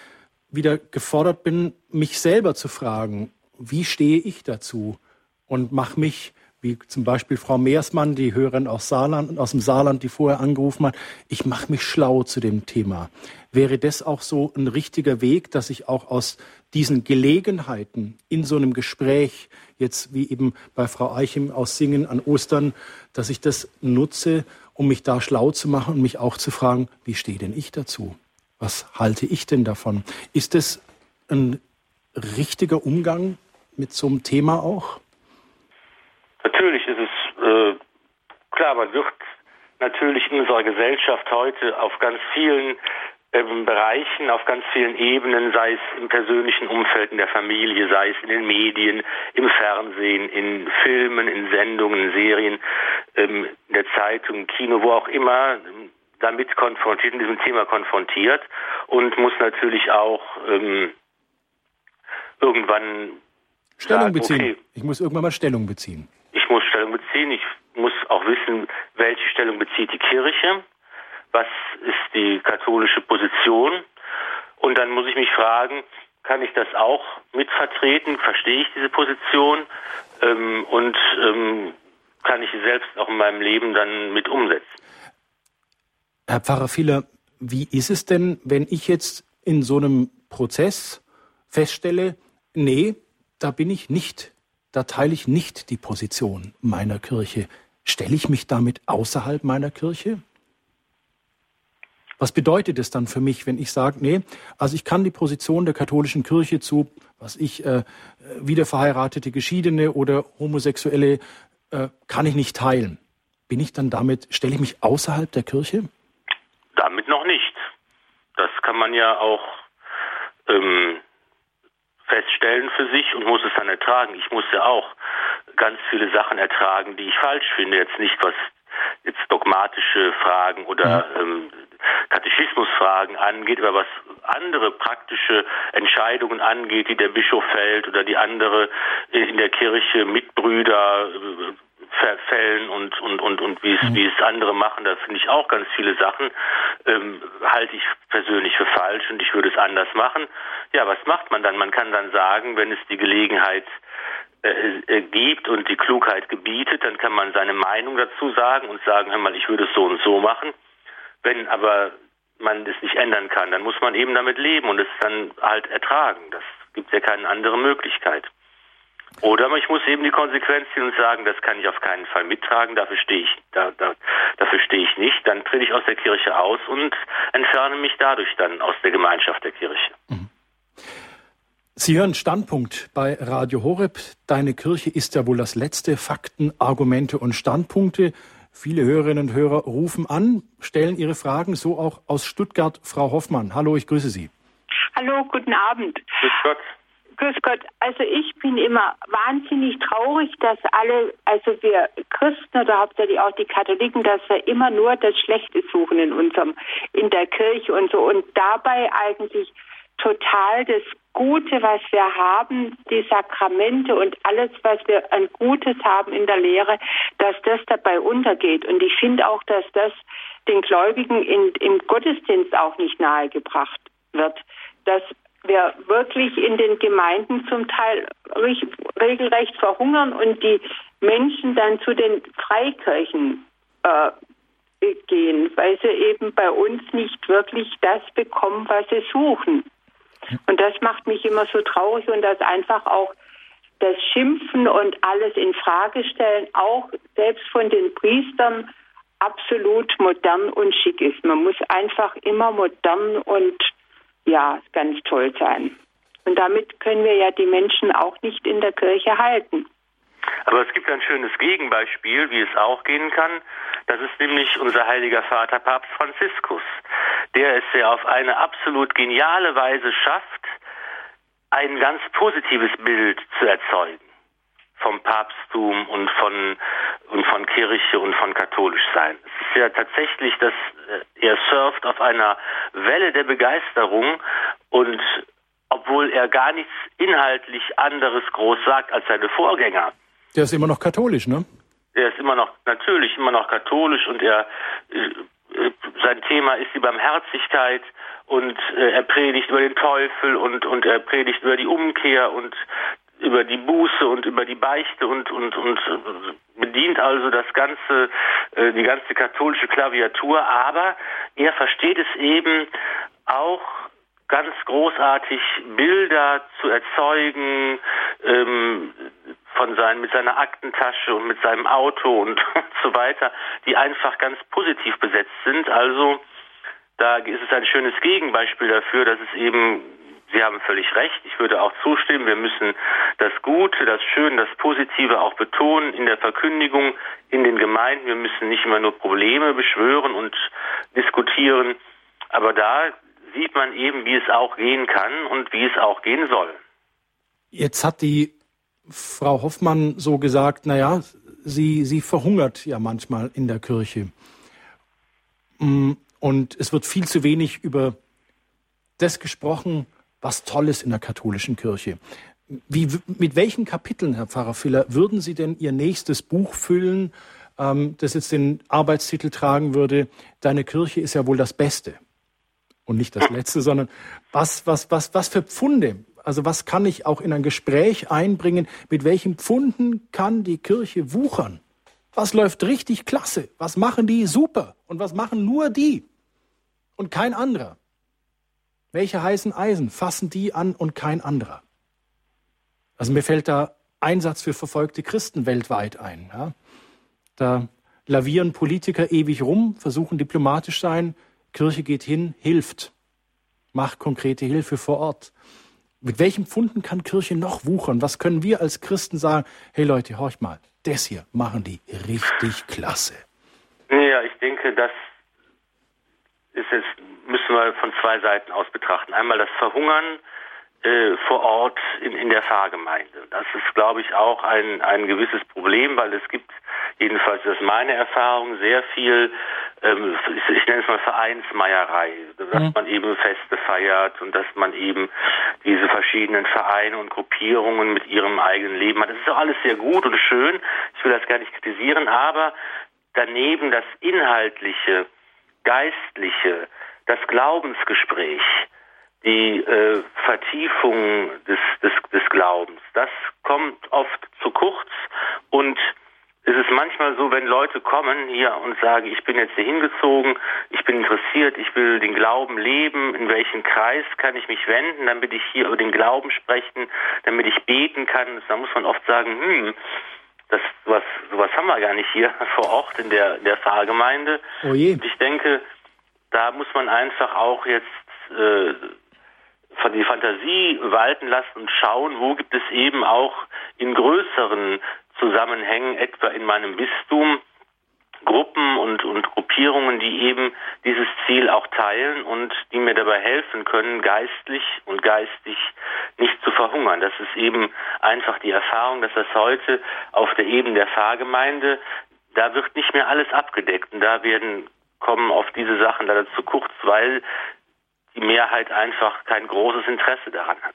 wieder gefordert bin, mich selber zu fragen, wie stehe ich dazu und mache mich, wie zum Beispiel Frau Meersmann, die Hörerin aus, Saarland, aus dem Saarland, die vorher angerufen hat, ich mache mich schlau zu dem Thema. Wäre das auch so ein richtiger Weg, dass ich auch aus diesen Gelegenheiten in so einem Gespräch, jetzt wie eben bei Frau Eichem aus Singen an Ostern, dass ich das nutze, um mich da schlau zu machen und mich auch zu fragen, wie stehe denn ich dazu? Was halte ich denn davon? Ist es ein richtiger Umgang mit so einem Thema auch? Natürlich ist es äh, klar, man wird natürlich in unserer Gesellschaft heute auf ganz vielen ähm, Bereichen, auf ganz vielen Ebenen, sei es im persönlichen Umfeld, in der Familie, sei es in den Medien, im Fernsehen, in Filmen, in Sendungen, in Serien, ähm, in der Zeitung, im Kino, wo auch immer, damit konfrontiert, mit diesem Thema konfrontiert und muss natürlich auch ähm, irgendwann Stellung sagen, beziehen. Okay, ich muss irgendwann mal Stellung beziehen. Ich muss Stellung beziehen. Ich muss auch wissen, welche Stellung bezieht die Kirche. Was ist die katholische Position? Und dann muss ich mich fragen, kann ich das auch mitvertreten? Verstehe ich diese Position? Ähm, und ähm, kann ich sie selbst auch in meinem Leben dann mit umsetzen? Herr Pfarrer Fieler, wie ist es denn, wenn ich jetzt in so einem Prozess feststelle, nee, da bin ich nicht, da teile ich nicht die Position meiner Kirche. Stelle ich mich damit außerhalb meiner Kirche? Was bedeutet es dann für mich, wenn ich sage, nee, also ich kann die Position der katholischen Kirche zu, was ich, äh, wiederverheiratete Geschiedene oder Homosexuelle, äh, kann ich nicht teilen. Bin ich dann damit, stelle ich mich außerhalb der Kirche? Damit noch nicht. Das kann man ja auch ähm, feststellen für sich und muss es dann ertragen. Ich muss ja auch ganz viele Sachen ertragen, die ich falsch finde. Jetzt nicht was jetzt dogmatische Fragen oder mhm. ähm, Katechismusfragen angeht, aber was andere praktische Entscheidungen angeht, die der Bischof fällt oder die andere in der Kirche Mitbrüder äh, Fällen und und und und wie es mhm. wie es andere machen, da finde ich auch ganz viele Sachen ähm, halte ich persönlich für falsch und ich würde es anders machen. Ja, was macht man dann? Man kann dann sagen, wenn es die Gelegenheit äh, äh, gibt und die Klugheit gebietet, dann kann man seine Meinung dazu sagen und sagen, hör mal, ich würde es so und so machen. Wenn aber man das nicht ändern kann, dann muss man eben damit leben und es dann halt ertragen. Das gibt ja keine andere Möglichkeit. Oder ich muss eben die Konsequenz ziehen und sagen, das kann ich auf keinen Fall mittragen, dafür stehe ich, da, da, dafür stehe ich nicht. Dann trete ich aus der Kirche aus und entferne mich dadurch dann aus der Gemeinschaft der Kirche. Mhm. Sie hören Standpunkt bei Radio Horeb. Deine Kirche ist ja wohl das letzte. Fakten, Argumente und Standpunkte. Viele Hörerinnen und Hörer rufen an, stellen ihre Fragen, so auch aus Stuttgart. Frau Hoffmann, hallo, ich grüße Sie. Hallo, guten Abend. Grüß Gott. Grüß Gott. Also ich bin immer wahnsinnig traurig, dass alle, also wir Christen oder hauptsächlich auch die Katholiken, dass wir immer nur das Schlechte suchen in unserem, in der Kirche und so und dabei eigentlich total das Gute, was wir haben, die Sakramente und alles, was wir an Gutes haben in der Lehre, dass das dabei untergeht. Und ich finde auch, dass das den Gläubigen in, im Gottesdienst auch nicht nahegebracht wird. Dass wir wirklich in den Gemeinden zum Teil regelrecht verhungern und die Menschen dann zu den Freikirchen äh, gehen, weil sie eben bei uns nicht wirklich das bekommen, was sie suchen. Und das macht mich immer so traurig und dass einfach auch das Schimpfen und alles in Frage stellen, auch selbst von den Priestern, absolut modern und schick ist. Man muss einfach immer modern und ja, ganz toll sein. Und damit können wir ja die Menschen auch nicht in der Kirche halten. Aber es gibt ein schönes Gegenbeispiel, wie es auch gehen kann. Das ist nämlich unser heiliger Vater Papst Franziskus, der es ja auf eine absolut geniale Weise schafft, ein ganz positives Bild zu erzeugen vom Papsttum und von und von Kirche und von katholisch sein. Es ist ja tatsächlich, dass äh, er surft auf einer Welle der Begeisterung und obwohl er gar nichts inhaltlich anderes groß sagt als seine Vorgänger. Der ist immer noch katholisch, ne? Der ist immer noch natürlich immer noch katholisch und er äh, sein Thema ist die Barmherzigkeit und äh, er predigt über den Teufel und und er predigt über die Umkehr und über die Buße und über die Beichte und und und bedient also das ganze äh, die ganze katholische Klaviatur, aber er versteht es eben auch ganz großartig Bilder zu erzeugen ähm, von seinen mit seiner Aktentasche und mit seinem Auto und, und so weiter, die einfach ganz positiv besetzt sind. Also da ist es ein schönes Gegenbeispiel dafür, dass es eben Sie haben völlig recht. Ich würde auch zustimmen. Wir müssen das Gute, das Schöne, das Positive auch betonen in der Verkündigung in den Gemeinden. Wir müssen nicht immer nur Probleme beschwören und diskutieren. Aber da sieht man eben, wie es auch gehen kann und wie es auch gehen soll. Jetzt hat die Frau Hoffmann so gesagt, naja, sie, sie verhungert ja manchmal in der Kirche. Mm, und es wird viel zu wenig über das gesprochen, was toll ist in der katholischen Kirche. Wie, mit welchen Kapiteln, Herr Pfarrer Filler, würden Sie denn Ihr nächstes Buch füllen, ähm, das jetzt den Arbeitstitel tragen würde, Deine Kirche ist ja wohl das Beste? Und nicht das Letzte, sondern was, was, was, was für Pfunde, also was kann ich auch in ein Gespräch einbringen, mit welchen Pfunden kann die Kirche wuchern? Was läuft richtig klasse? Was machen die super? Und was machen nur die? Und kein anderer? Welche heißen Eisen fassen die an und kein anderer? Also mir fällt da Einsatz für verfolgte Christen weltweit ein. Ja? Da lavieren Politiker ewig rum, versuchen diplomatisch sein, Kirche geht hin, hilft, macht konkrete Hilfe vor Ort. Mit welchen Pfunden kann Kirche noch wuchern? Was können wir als Christen sagen? Hey Leute, horcht mal, das hier machen die richtig klasse. Ja, ich denke, das ist jetzt, müssen wir von zwei Seiten aus betrachten. Einmal das Verhungern äh, vor Ort in, in der Pfarrgemeinde. Das ist, glaube ich, auch ein, ein gewisses Problem, weil es gibt, jedenfalls das ist meine Erfahrung, sehr viel, ähm, ich, ich nenne es mal Vereinsmeierei, dass mhm. man eben Feste feiert und dass man eben diese verschiedenen Vereine und Gruppierungen mit ihrem eigenen Leben hat. Das ist doch alles sehr gut und schön. Ich will das gar nicht kritisieren, aber daneben das Inhaltliche, Geistliche, das Glaubensgespräch, die äh, Vertiefung des, des, des Glaubens. Das kommt oft zu kurz und es ist manchmal so, wenn Leute kommen hier und sagen, ich bin jetzt hier hingezogen, ich bin interessiert, ich will den Glauben leben, in welchen Kreis kann ich mich wenden, damit ich hier über den Glauben sprechen, damit ich beten kann. Da muss man oft sagen, hm, das sowas, sowas haben wir gar nicht hier vor Ort in der, der Pfarrgemeinde. Oh je. Und ich denke, da muss man einfach auch jetzt äh, von die Fantasie walten lassen und schauen, wo gibt es eben auch in größeren Zusammenhängen, etwa in meinem Bistum, Gruppen und, und Gruppierungen, die eben dieses Ziel auch teilen und die mir dabei helfen können, geistlich und geistig nicht zu verhungern. Das ist eben einfach die Erfahrung, dass das heute auf der Ebene der Pfarrgemeinde, da wird nicht mehr alles abgedeckt und da werden kommen auf diese Sachen leider zu kurz, weil die Mehrheit einfach kein großes Interesse daran hat.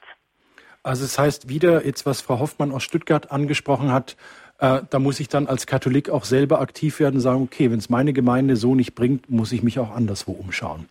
Also es heißt wieder, jetzt was Frau Hoffmann aus Stuttgart angesprochen hat, äh, da muss ich dann als Katholik auch selber aktiv werden und sagen, okay, wenn es meine Gemeinde so nicht bringt, muss ich mich auch anderswo umschauen.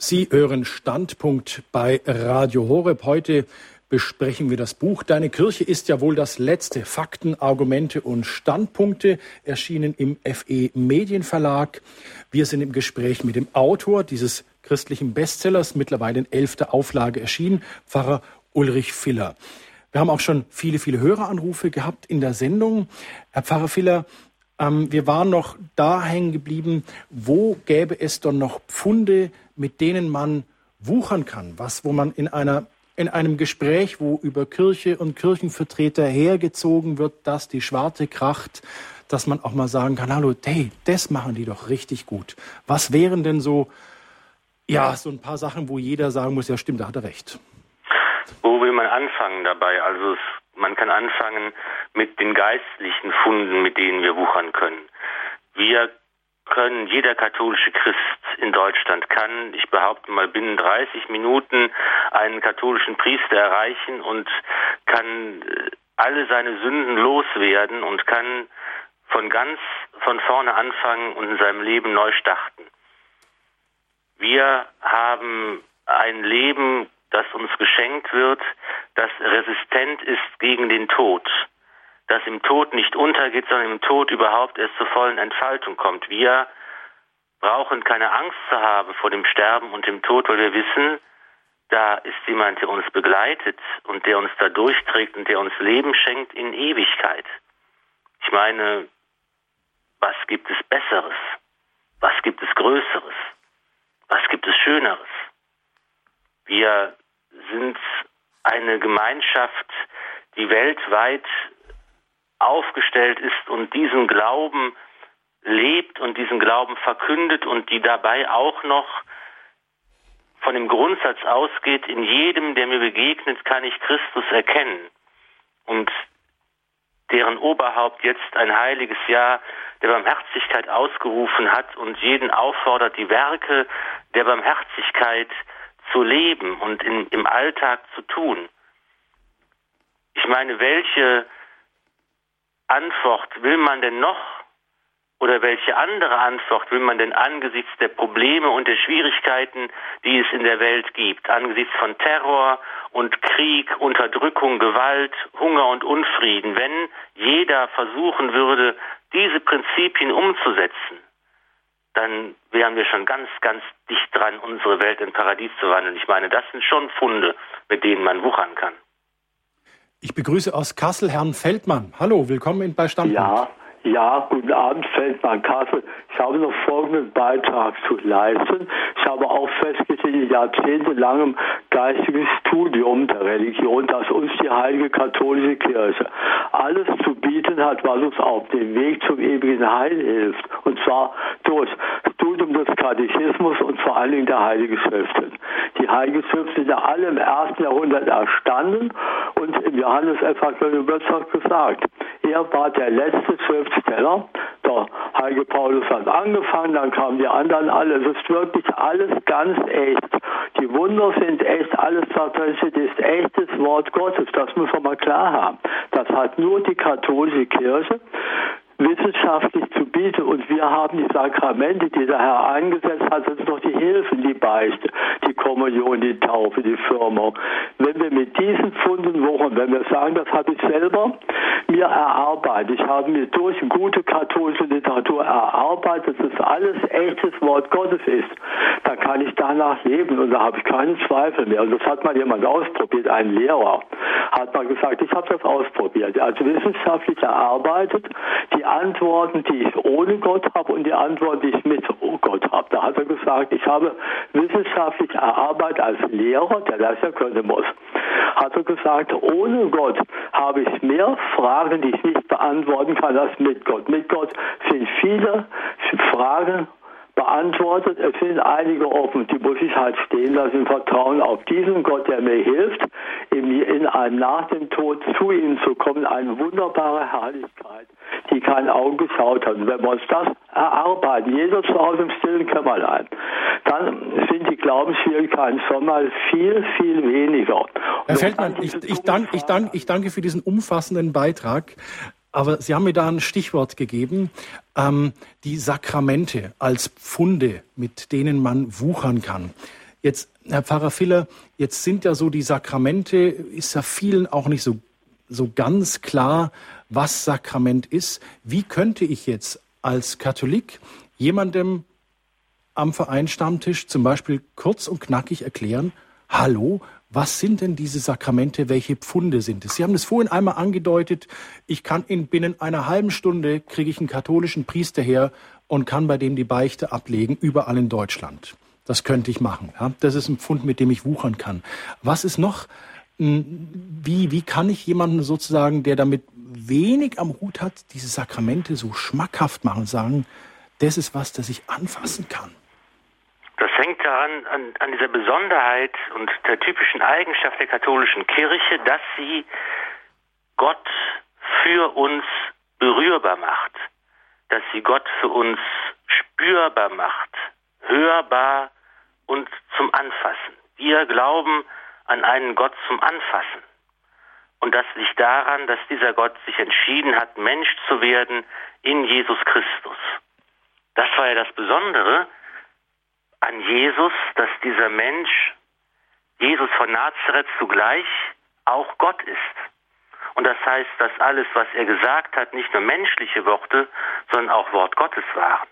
Sie hören Standpunkt bei Radio Horeb. Heute besprechen wir das Buch Deine Kirche ist ja wohl das letzte. Fakten, Argumente und Standpunkte erschienen im FE Medienverlag. Wir sind im Gespräch mit dem Autor dieses christlichen Bestsellers, mittlerweile in elfter Auflage erschienen, Pfarrer Ulrich Filler. Wir haben auch schon viele, viele Höreranrufe gehabt in der Sendung. Herr Pfarrer Filler, ähm, wir waren noch da hängen geblieben, wo gäbe es dann noch Pfunde, mit denen man wuchern kann, was, wo man in einer in einem Gespräch, wo über Kirche und Kirchenvertreter hergezogen wird, dass die Schwarte kracht, dass man auch mal sagen kann, hallo, hey, das machen die doch richtig gut. Was wären denn so, ja, so ein paar Sachen, wo jeder sagen muss, ja stimmt, da hat er recht. Wo will man anfangen dabei? Also man kann anfangen mit den geistlichen Funden, mit denen wir wuchern können. Wir können, jeder katholische Christ in Deutschland kann, ich behaupte mal, binnen 30 Minuten einen katholischen Priester erreichen und kann äh, alle seine Sünden loswerden und kann von ganz von vorne anfangen und in seinem Leben neu starten. Wir haben ein Leben, das uns geschenkt wird, das resistent ist gegen den Tod das im Tod nicht untergeht, sondern im Tod überhaupt erst zur vollen Entfaltung kommt. Wir brauchen keine Angst zu haben vor dem Sterben und dem Tod, weil wir wissen, da ist jemand, der uns begleitet und der uns da durchträgt und der uns Leben schenkt in Ewigkeit. Ich meine, was gibt es Besseres? Was gibt es Größeres? Was gibt es Schöneres? Wir sind eine Gemeinschaft, die weltweit aufgestellt ist und diesen Glauben lebt und diesen Glauben verkündet und die dabei auch noch von dem Grundsatz ausgeht, in jedem, der mir begegnet, kann ich Christus erkennen. Und deren Oberhaupt jetzt ein heiliges Jahr der Barmherzigkeit ausgerufen hat und jeden auffordert, die Werke der Barmherzigkeit zu leben und in, im Alltag zu tun. Ich meine, welche Antwort will man denn noch oder welche andere Antwort will man denn angesichts der Probleme und der Schwierigkeiten, die es in der Welt gibt, angesichts von Terror und Krieg, Unterdrückung, Gewalt, Hunger und Unfrieden, wenn jeder versuchen würde, diese Prinzipien umzusetzen, dann wären wir schon ganz, ganz dicht dran, unsere Welt in Paradies zu wandeln. Ich meine, das sind schon Funde, mit denen man wuchern kann. Ich begrüße aus Kassel Herrn Feldmann. Hallo, willkommen bei Standpunkt. Ja, ja, guten Abend, Feldmann Kassel. Ich habe noch folgenden Beitrag zu leisten. Ich habe auch festgestellt, in jahrzehntelangem geistigen Studium der Religion, dass uns die heilige katholische Kirche alles zu bieten hat, was uns auf dem Weg zum ewigen Heil hilft. Und zwar durch Studium des Katechismus und vor allen Dingen der Heiligen Schriften. Die Heiligen Schriften sind ja alle im ersten Jahrhundert erstanden und im Johannes-Evangelium wird es gesagt. Er war der letzte Schriftsteller. Der Heilige Paulus hat angefangen, dann kamen die anderen alle. Es ist wirklich alles ganz echt. Die Wunder sind echt, alles steht, ist echtes Wort Gottes. Das muss man mal klar haben. Das hat nur die katholische Kirche wissenschaftlich zu bieten und wir haben die Sakramente, die der Herr eingesetzt hat, sind doch die Hilfen, die Beichte, die Kommunion, die Taufe, die Firmung. Wenn wir mit diesen Funden wochen, wenn wir sagen, das habe ich selber mir erarbeitet, ich habe mir durch gute katholische Literatur erarbeitet, dass das alles echtes Wort Gottes ist, dann kann ich danach leben und da habe ich keinen Zweifel mehr. Und das hat mal jemand ausprobiert, ein Lehrer hat mal gesagt, ich habe das ausprobiert, also wissenschaftlich erarbeitet, die Antworten, die ich ohne Gott habe und die Antworten, die ich mit Gott habe. Da hat er gesagt, ich habe wissenschaftlich erarbeitet als Lehrer, der das ja können muss, hat er gesagt, ohne Gott habe ich mehr Fragen, die ich nicht beantworten kann, als mit Gott. Mit Gott sind viele Fragen beantwortet. Es sind einige offen, die muss ich halt stehen lassen Vertrauen auf diesen Gott, der mir hilft, in einem nach dem Tod zu ihm zu kommen. Eine wunderbare Herrlichkeit, die kein Auge geschaut hat. Und wenn wir uns das erarbeiten, jeder zu Hause im stillen Kämmerlein, dann sind die Glaubensschwierigkeiten schon mal viel, viel weniger. Herr Feldmann, ich, ich, dank, ich, dank, ich danke für diesen umfassenden Beitrag. Aber Sie haben mir da ein Stichwort gegeben, ähm, die Sakramente als Pfunde, mit denen man wuchern kann. Jetzt, Herr Pfarrer Filler, jetzt sind ja so die Sakramente, ist ja vielen auch nicht so, so ganz klar, was Sakrament ist. Wie könnte ich jetzt als Katholik jemandem am Vereinsstammtisch zum Beispiel kurz und knackig erklären, hallo, was sind denn diese Sakramente? Welche Pfunde sind es? Sie haben es vorhin einmal angedeutet. Ich kann in binnen einer halben Stunde kriege ich einen katholischen Priester her und kann bei dem die Beichte ablegen, überall in Deutschland. Das könnte ich machen. Ja? Das ist ein Pfund, mit dem ich wuchern kann. Was ist noch? Hm, wie, wie kann ich jemanden sozusagen, der damit wenig am Hut hat, diese Sakramente so schmackhaft machen sagen, das ist was, das ich anfassen kann? Das hängt daran, an, an dieser Besonderheit und der typischen Eigenschaft der katholischen Kirche, dass sie Gott für uns berührbar macht, dass sie Gott für uns spürbar macht, hörbar und zum Anfassen. Wir glauben an einen Gott zum Anfassen. Und das liegt daran, dass dieser Gott sich entschieden hat, Mensch zu werden in Jesus Christus. Das war ja das Besondere, an Jesus, dass dieser Mensch, Jesus von Nazareth, zugleich auch Gott ist. Und das heißt, dass alles, was er gesagt hat, nicht nur menschliche Worte, sondern auch Wort Gottes waren.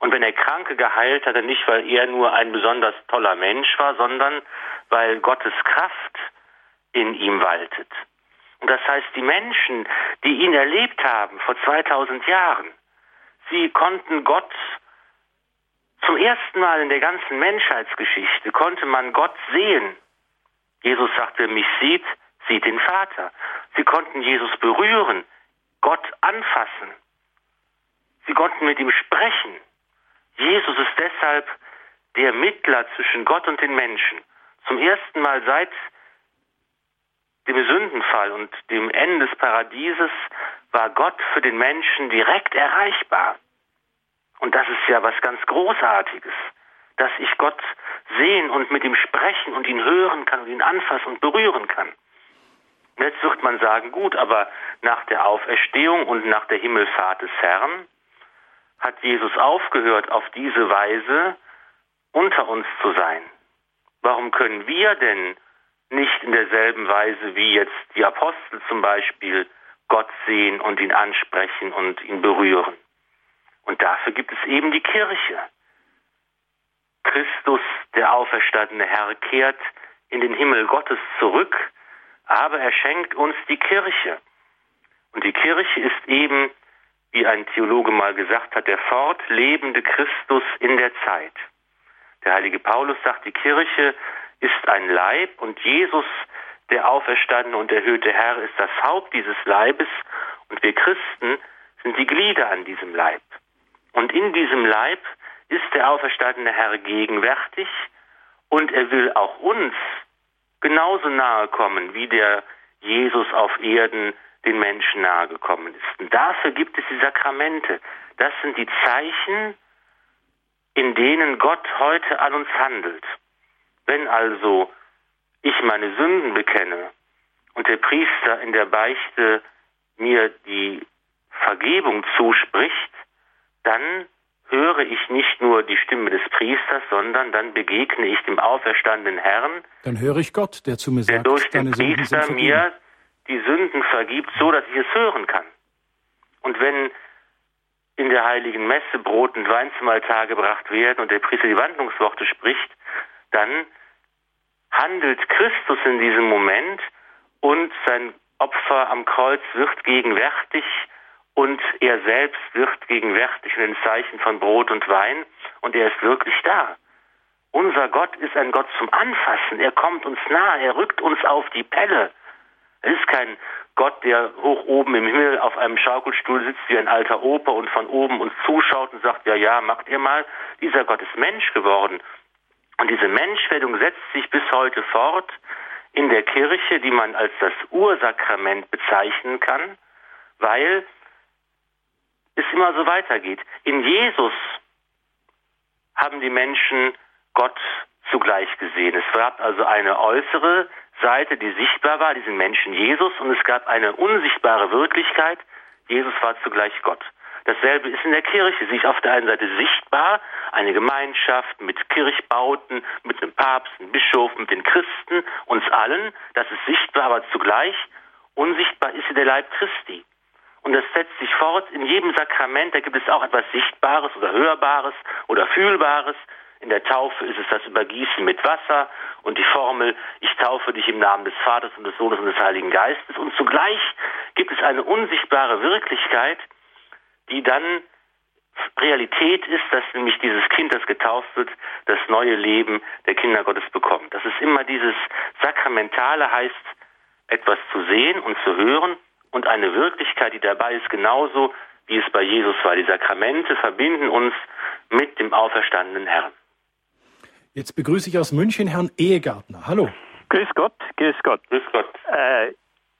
Und wenn er Kranke geheilt hat, dann nicht, weil er nur ein besonders toller Mensch war, sondern weil Gottes Kraft in ihm waltet. Und das heißt, die Menschen, die ihn erlebt haben vor 2000 Jahren, sie konnten Gott zum ersten Mal in der ganzen Menschheitsgeschichte konnte man Gott sehen. Jesus sagt, wer mich sieht, sieht den Vater. Sie konnten Jesus berühren, Gott anfassen. Sie konnten mit ihm sprechen. Jesus ist deshalb der Mittler zwischen Gott und den Menschen. Zum ersten Mal seit dem Sündenfall und dem Ende des Paradieses war Gott für den Menschen direkt erreichbar. Und das ist ja was ganz Großartiges, dass ich Gott sehen und mit ihm sprechen und ihn hören kann und ihn anfassen und berühren kann. jetzt wird man sagen, gut, aber nach der Auferstehung und nach der Himmelfahrt des Herrn hat Jesus aufgehört, auf diese Weise unter uns zu sein. Warum können wir denn nicht in derselben Weise wie jetzt die Apostel zum Beispiel Gott sehen und ihn ansprechen und ihn berühren? Und dafür gibt es eben die Kirche. Christus, der auferstandene Herr, kehrt in den Himmel Gottes zurück, aber er schenkt uns die Kirche. Und die Kirche ist eben, wie ein Theologe mal gesagt hat, der fortlebende Christus in der Zeit. Der heilige Paulus sagt, die Kirche ist ein Leib und Jesus, der auferstandene und erhöhte Herr, ist das Haupt dieses Leibes und wir Christen sind die Glieder an diesem Leib. Und in diesem Leib ist der auferstandene Herr gegenwärtig und er will auch uns genauso nahe kommen, wie der Jesus auf Erden den Menschen nahe gekommen ist. Und dafür gibt es die Sakramente. Das sind die Zeichen, in denen Gott heute an uns handelt. Wenn also ich meine Sünden bekenne und der Priester in der Beichte mir die Vergebung zuspricht, dann höre ich nicht nur die Stimme des Priesters, sondern dann begegne ich dem auferstandenen Herrn. Dann höre ich Gott, der zu mir sagt, der durch den Priester mir die Sünden vergibt, so dass ich es hören kann. Und wenn in der heiligen Messe Brot und Wein zum Altar gebracht werden und der Priester die Wandlungsworte spricht, dann handelt Christus in diesem Moment und sein Opfer am Kreuz wird gegenwärtig und er selbst wird gegenwärtig in den Zeichen von Brot und Wein und er ist wirklich da. Unser Gott ist ein Gott zum Anfassen. Er kommt uns nahe, er rückt uns auf die Pelle. Es ist kein Gott, der hoch oben im Himmel auf einem Schaukelstuhl sitzt wie ein alter Oper und von oben uns zuschaut und sagt, ja, ja, macht ihr mal. Dieser Gott ist Mensch geworden. Und diese Menschwerdung setzt sich bis heute fort in der Kirche, die man als das Ursakrament bezeichnen kann, weil es immer so weitergeht. In Jesus haben die Menschen Gott zugleich gesehen. Es gab also eine äußere Seite, die sichtbar war, diesen Menschen Jesus, und es gab eine unsichtbare Wirklichkeit. Jesus war zugleich Gott. Dasselbe ist in der Kirche. Sie ist auf der einen Seite sichtbar, eine Gemeinschaft mit Kirchbauten, mit dem Papst, dem Bischof, mit den Christen, uns allen. Das ist sichtbar, aber zugleich unsichtbar ist sie der Leib Christi. Und das setzt sich fort in jedem Sakrament. Da gibt es auch etwas Sichtbares oder Hörbares oder Fühlbares. In der Taufe ist es das Übergießen mit Wasser und die Formel, ich taufe dich im Namen des Vaters und des Sohnes und des Heiligen Geistes. Und zugleich gibt es eine unsichtbare Wirklichkeit, die dann Realität ist, dass nämlich dieses Kind, das getauft wird, das neue Leben der Kinder Gottes bekommt. Das ist immer dieses Sakramentale heißt, etwas zu sehen und zu hören und eine Wirklichkeit, die dabei ist, genauso wie es bei Jesus war. Die Sakramente verbinden uns mit dem auferstandenen Herrn. Jetzt begrüße ich aus München Herrn Ehegartner. Hallo. Grüß Gott, grüß Gott. Grüß Gott. Äh,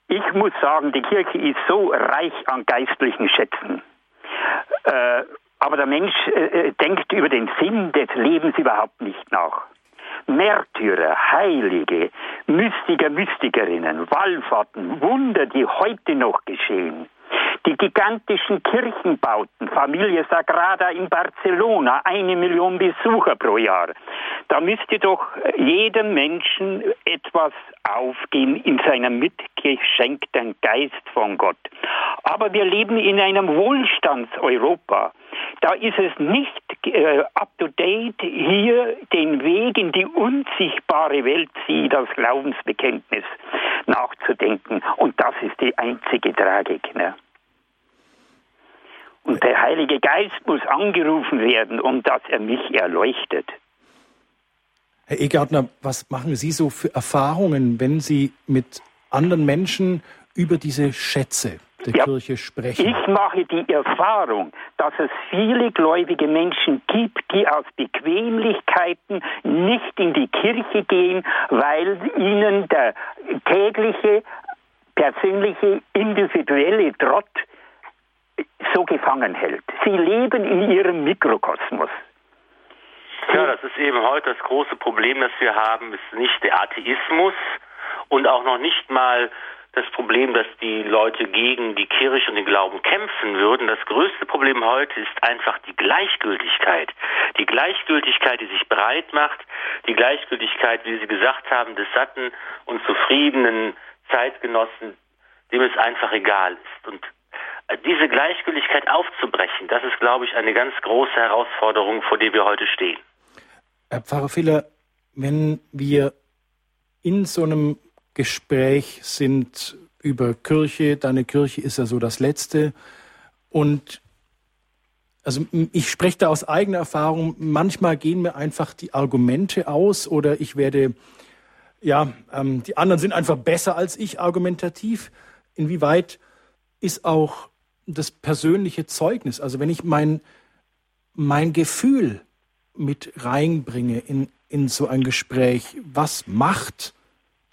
ich muss sagen, die Kirche ist so reich an geistlichen Schätzen. Äh, aber der Mensch äh, äh, denkt über den Sinn des Lebens überhaupt nicht nach. Märtyrer, Heilige, Mystiker, Mystikerinnen, Wallfahrten, Wunder, die heute noch geschehen. Die gigantischen Kirchenbauten, Familie Sagrada in Barcelona, eine Million Besucher pro Jahr. Da müsste doch jedem Menschen etwas aufgehen in seinem mitgeschenkten Geist von Gott. Aber wir leben in einem Wohlstandseuropa. Da ist es nicht äh, up to date, hier den Weg in die unsichtbare Welt, sie das Glaubensbekenntnis nachzudenken. Und das ist die einzige Tragik. Ne? Und der Heilige Geist muss angerufen werden, um dass er mich erleuchtet. Herr Egartner, was machen Sie so für Erfahrungen, wenn Sie mit anderen Menschen über diese Schätze der ja, Kirche sprechen? Ich mache die Erfahrung, dass es viele gläubige Menschen gibt, die aus Bequemlichkeiten nicht in die Kirche gehen, weil ihnen der tägliche, persönliche, individuelle Trott so gefangen hält. Sie leben in ihrem Mikrokosmos. Ja, das ist eben heute das große Problem, das wir haben, ist nicht der Atheismus und auch noch nicht mal das Problem, dass die Leute gegen die Kirche und den Glauben kämpfen würden. Das größte Problem heute ist einfach die Gleichgültigkeit. Die Gleichgültigkeit, die sich breit macht, die Gleichgültigkeit, wie Sie gesagt haben, des satten und zufriedenen Zeitgenossen, dem es einfach egal ist. Und diese Gleichgültigkeit aufzubrechen, das ist, glaube ich, eine ganz große Herausforderung, vor der wir heute stehen. Herr Pfarrer Filler, wenn wir in so einem Gespräch sind über Kirche, deine Kirche ist ja so das Letzte, und also ich spreche da aus eigener Erfahrung, manchmal gehen mir einfach die Argumente aus oder ich werde, ja, ähm, die anderen sind einfach besser als ich argumentativ. Inwieweit ist auch das persönliche Zeugnis. Also wenn ich mein, mein Gefühl mit reinbringe in, in so ein Gespräch, was macht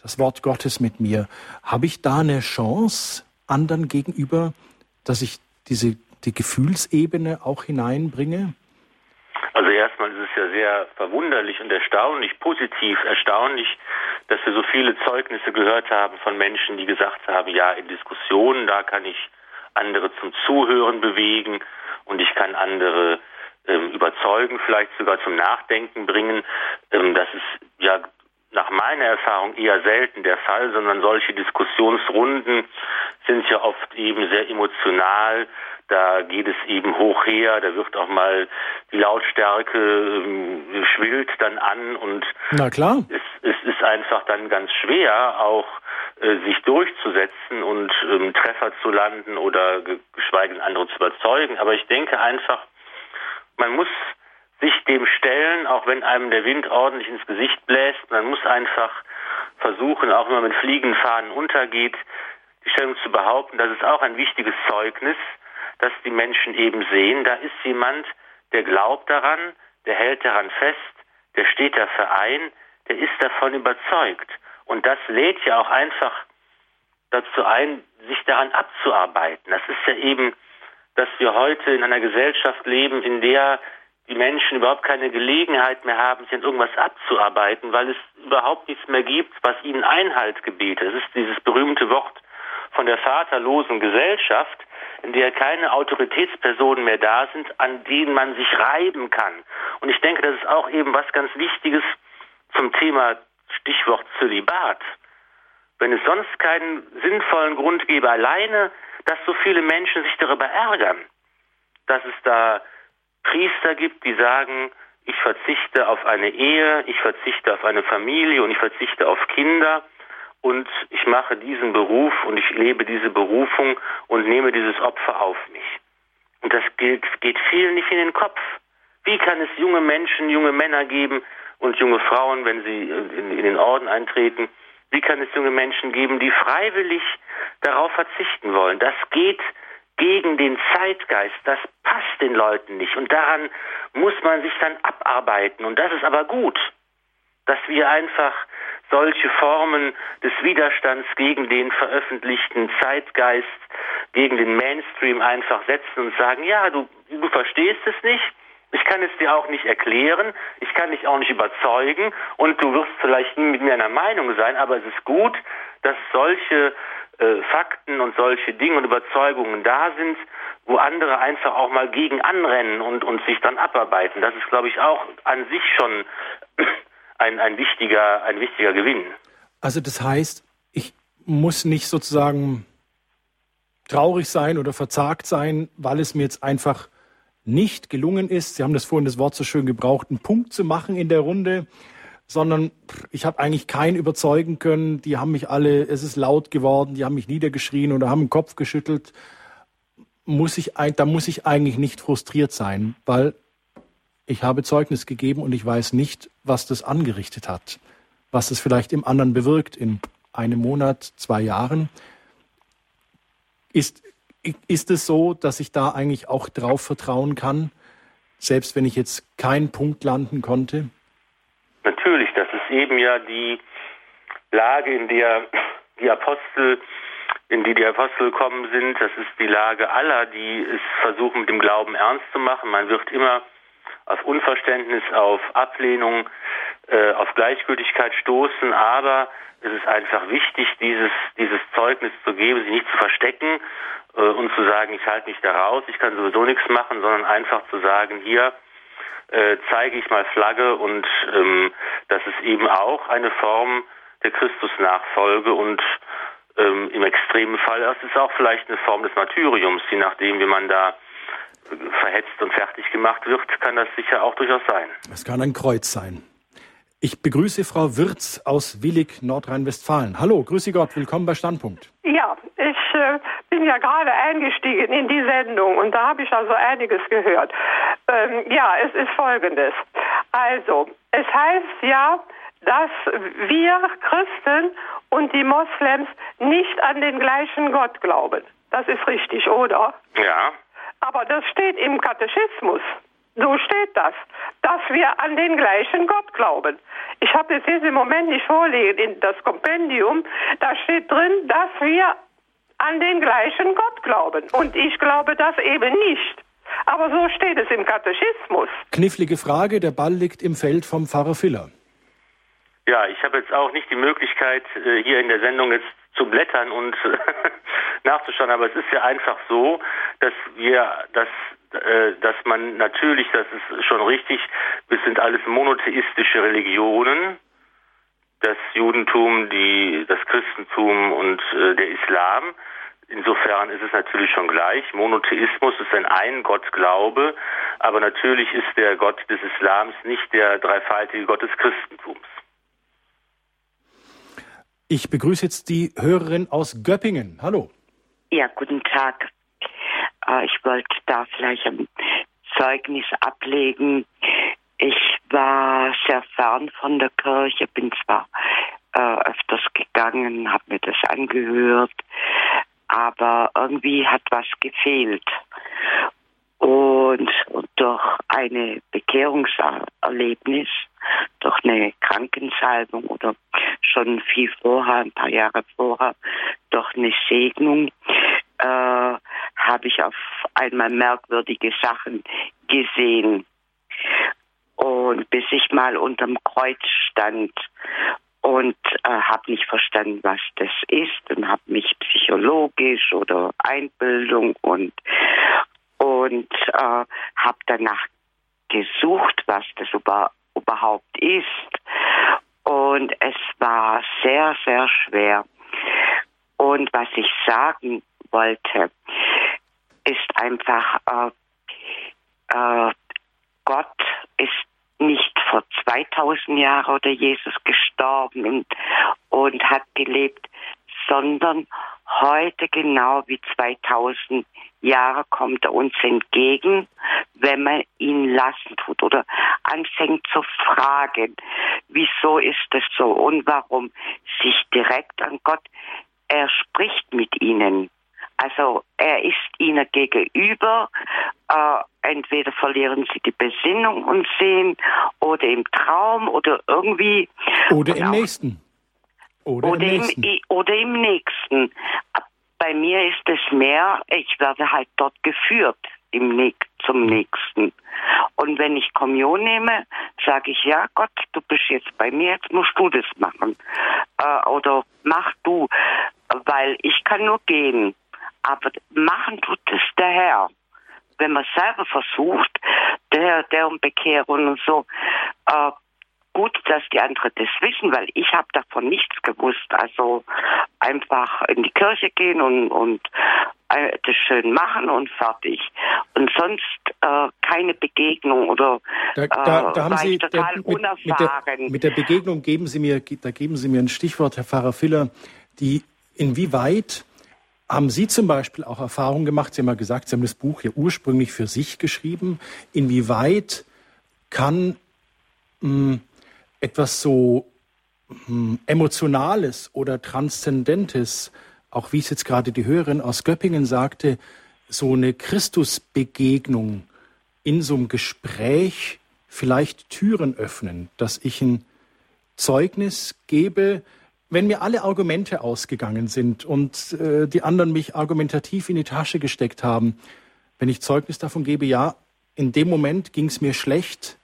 das Wort Gottes mit mir? Habe ich da eine Chance anderen gegenüber, dass ich diese die Gefühlsebene auch hineinbringe? Also erstmal ist ist ja sehr verwunderlich und erstaunlich, positiv erstaunlich, dass wir so viele Zeugnisse gehört haben von Menschen, die gesagt haben, ja, in Diskussionen, da kann ich andere zum Zuhören bewegen und ich kann andere überzeugen, vielleicht sogar zum Nachdenken bringen. Ähm, das ist ja nach meiner Erfahrung eher selten der Fall, sondern solche Diskussionsrunden sind ja oft eben sehr emotional. Da geht es eben hoch her, da wird auch mal die Lautstärke ähm, schwillt dann an und Na klar. Es, es ist einfach dann ganz schwer, auch äh, sich durchzusetzen und ähm, Treffer zu landen oder geschweige denn andere zu überzeugen. Aber ich denke einfach, man muss sich dem stellen, auch wenn einem der Wind ordentlich ins Gesicht bläst. Man muss einfach versuchen, auch wenn man mit Fliegenfahnen untergeht, die Stellung zu behaupten, das ist auch ein wichtiges Zeugnis, dass die Menschen eben sehen, da ist jemand, der glaubt daran, der hält daran fest, der steht dafür ein, der ist davon überzeugt. Und das lädt ja auch einfach dazu ein, sich daran abzuarbeiten. Das ist ja eben, dass wir heute in einer Gesellschaft leben, in der die Menschen überhaupt keine Gelegenheit mehr haben, sich an irgendwas abzuarbeiten, weil es überhaupt nichts mehr gibt, was ihnen Einhalt gebietet. Es ist dieses berühmte Wort von der vaterlosen Gesellschaft, in der keine Autoritätspersonen mehr da sind, an denen man sich reiben kann. Und ich denke, das ist auch eben was ganz Wichtiges zum Thema Stichwort Zölibat. Wenn es sonst keinen sinnvollen Grund gäbe, alleine, dass so viele Menschen sich darüber ärgern, dass es da Priester gibt, die sagen, ich verzichte auf eine Ehe, ich verzichte auf eine Familie und ich verzichte auf Kinder und ich mache diesen Beruf und ich lebe diese Berufung und nehme dieses Opfer auf mich. Und das geht, geht vielen nicht in den Kopf. Wie kann es junge Menschen, junge Männer geben und junge Frauen, wenn sie in, in den Orden eintreten, wie kann es junge Menschen geben, die freiwillig darauf verzichten wollen? Das geht gegen den Zeitgeist. Das passt den Leuten nicht. Und daran muss man sich dann abarbeiten. Und das ist aber gut, dass wir einfach solche Formen des Widerstands gegen den veröffentlichten Zeitgeist, gegen den Mainstream einfach setzen und sagen, ja, du, du verstehst es nicht, ich kann es dir auch nicht erklären, ich kann dich auch nicht überzeugen und du wirst vielleicht nie mit mir einer Meinung sein, aber es ist gut, dass solche äh, Fakten und solche Dinge und Überzeugungen da sind, wo andere einfach auch mal gegen anrennen und, und sich dann abarbeiten. Das ist, glaube ich, auch an sich schon ein, ein, wichtiger, ein wichtiger Gewinn. Also das heißt, ich muss nicht sozusagen traurig sein oder verzagt sein, weil es mir jetzt einfach nicht gelungen ist, Sie haben das vorhin das Wort so schön gebraucht, einen Punkt zu machen in der Runde, sondern ich habe eigentlich keinen überzeugen können. Die haben mich alle, es ist laut geworden, die haben mich niedergeschrien oder haben den Kopf geschüttelt. Muss ich, da muss ich eigentlich nicht frustriert sein, weil ich habe Zeugnis gegeben und ich weiß nicht, was das angerichtet hat, was es vielleicht im anderen bewirkt in einem Monat, zwei Jahren. Ist, ist es so, dass ich da eigentlich auch drauf vertrauen kann, selbst wenn ich jetzt keinen Punkt landen konnte? Natürlich, das ist eben ja die Lage, in der die Apostel, in die die Apostel gekommen sind. Das ist die Lage aller, die es versuchen, mit dem Glauben ernst zu machen. Man wird immer auf Unverständnis, auf Ablehnung, äh, auf Gleichgültigkeit stoßen, aber es ist einfach wichtig, dieses, dieses Zeugnis zu geben, sich nicht zu verstecken äh, und zu sagen, ich halte mich da raus, ich kann sowieso nichts machen, sondern einfach zu sagen, hier äh, zeige ich mal Flagge und ähm, das ist eben auch eine Form der Christusnachfolge und ähm, im extremen Fall, es ist auch vielleicht eine Form des Martyriums, je nachdem, wie man da verhetzt und fertig gemacht wird, kann das sicher auch durchaus sein. Es kann ein Kreuz sein. Ich begrüße Frau Wirz aus Willig, Nordrhein-Westfalen. Hallo, grüße Gott, willkommen bei Standpunkt. Ja, ich äh, bin ja gerade eingestiegen in die Sendung und da habe ich also einiges gehört. Ähm, ja, es ist folgendes. Also, es heißt ja, dass wir Christen und die Moslems nicht an den gleichen Gott glauben. Das ist richtig, oder? Ja. Aber das steht im Katechismus. So steht das, dass wir an den gleichen Gott glauben. Ich habe es jetzt im Moment nicht vorliegen in das Kompendium. Da steht drin, dass wir an den gleichen Gott glauben. Und ich glaube das eben nicht. Aber so steht es im Katechismus. Knifflige Frage, der Ball liegt im Feld vom Pfarrer Filler. Ja, ich habe jetzt auch nicht die Möglichkeit, äh, hier in der Sendung jetzt zu blättern und nachzuschauen, aber es ist ja einfach so, dass wir, dass, äh, dass man natürlich, das ist schon richtig, wir sind alles monotheistische Religionen, das Judentum, die, das Christentum und äh, der Islam. Insofern ist es natürlich schon gleich. Monotheismus ist ein Ein-Gott-Glaube, aber natürlich ist der Gott des Islams nicht der dreifaltige Gott des Christentums. Ich begrüße jetzt die Hörerin aus Göppingen. Hallo. Ja, guten Tag. Äh, ich wollte da vielleicht ein Zeugnis ablegen. Ich war sehr fern von der Kirche, bin zwar äh, öfters gegangen, habe mir das angehört, aber irgendwie hat was gefehlt. Und durch eine Bekehrungserlebnis, durch eine Krankensalbung oder schon viel vorher, ein paar Jahre vorher, durch eine Segnung, äh, habe ich auf einmal merkwürdige Sachen gesehen. Und bis ich mal unterm Kreuz stand und äh, habe nicht verstanden, was das ist und habe mich psychologisch oder Einbildung und und äh, habe danach gesucht, was das über, überhaupt ist. Und es war sehr, sehr schwer. Und was ich sagen wollte, ist einfach, äh, äh, Gott ist nicht vor 2000 Jahren oder Jesus gestorben und, und hat gelebt, sondern heute genau wie 2000 Jahre kommt er uns entgegen, wenn man ihn lassen tut oder anfängt zu fragen, wieso ist es so und warum sich direkt an Gott, er spricht mit ihnen. Also er ist ihnen gegenüber. Äh, entweder verlieren sie die Besinnung und sehen oder im Traum oder irgendwie. Oder im nächsten. Oder, oder, im, im oder im nächsten. Bei mir ist es mehr, ich werde halt dort geführt im, zum nächsten. Und wenn ich Kommunion nehme, sage ich, ja Gott, du bist jetzt bei mir, jetzt musst du das machen. Äh, oder mach du, weil ich kann nur gehen. Aber machen tut es der Herr. Wenn man selber versucht, der, der um Bekehrung und so, äh, gut, dass die anderen das wissen, weil ich habe davon nichts gewusst. Also einfach in die Kirche gehen und, und äh, das schön machen und fertig. Und sonst äh, keine Begegnung oder da, da, da haben Sie total der, mit, unerfahren. Mit der, mit der, Begegnung geben Sie mir, da geben Sie mir ein Stichwort, Herr Pfarrer Filler, die inwieweit haben Sie zum Beispiel auch Erfahrungen gemacht? Sie haben ja gesagt, Sie haben das Buch ja ursprünglich für sich geschrieben. Inwieweit kann mh, hm, etwas so hm, Emotionales oder Transzendentes, auch wie es jetzt gerade die Hörerin aus Göppingen sagte, so eine Christusbegegnung in so einem Gespräch vielleicht Türen öffnen, dass ich ein Zeugnis gebe, wenn mir alle Argumente ausgegangen sind und äh, die anderen mich argumentativ in die Tasche gesteckt haben, wenn ich Zeugnis davon gebe, ja, in dem Moment ging es mir schlecht,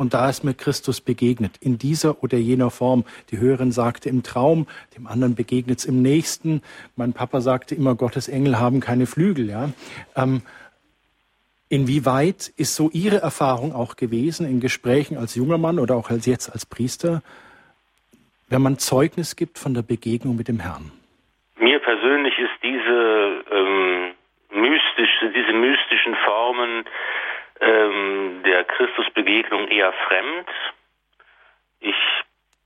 und da ist mir Christus begegnet, in dieser oder jener Form. Die Hörerin sagte im Traum, dem anderen begegnet es im nächsten. Mein Papa sagte immer, Gottes Engel haben keine Flügel. Ja? Ähm, inwieweit ist so Ihre Erfahrung auch gewesen in Gesprächen als junger Mann oder auch als jetzt als Priester, wenn man Zeugnis gibt von der Begegnung mit dem Herrn? Mir persönlich ist diese ähm, mystisch, diese mystischen Formen ähm, der Christusbegegnung eher fremd. Ich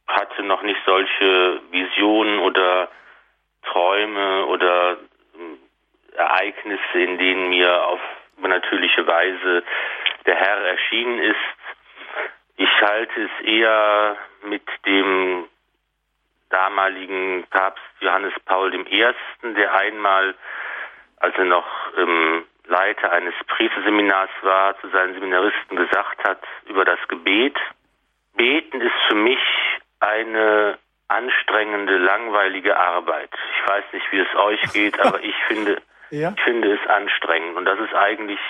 hatte noch nicht solche Visionen oder Träume oder äh, Ereignisse, in denen mir auf natürliche Weise der Herr erschienen ist. Ich halte es eher mit dem damaligen Papst Johannes Paul I., der einmal, als er noch ähm, Leiter eines Priesterseminars war, zu seinen Seminaristen gesagt hat über das Gebet. Beten ist für mich eine anstrengende, langweilige Arbeit. Ich weiß nicht, wie es euch geht, aber ich finde, ja? ich finde es anstrengend. Und das ist eigentlich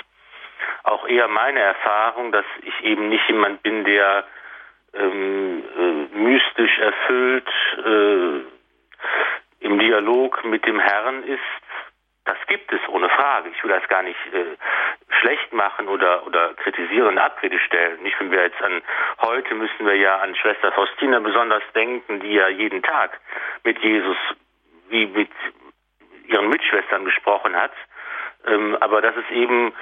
auch eher meine Erfahrung, dass ich eben nicht jemand bin, der ähm, äh, mystisch erfüllt äh, im Dialog mit dem Herrn ist. Das gibt es ohne Frage. Ich will das gar nicht äh, schlecht machen oder oder kritisieren und Abrede stellen. Nicht, wenn wir jetzt an heute müssen wir ja an Schwester Faustina besonders denken, die ja jeden Tag mit Jesus wie mit ihren Mitschwestern gesprochen hat. Ähm, aber das ist eben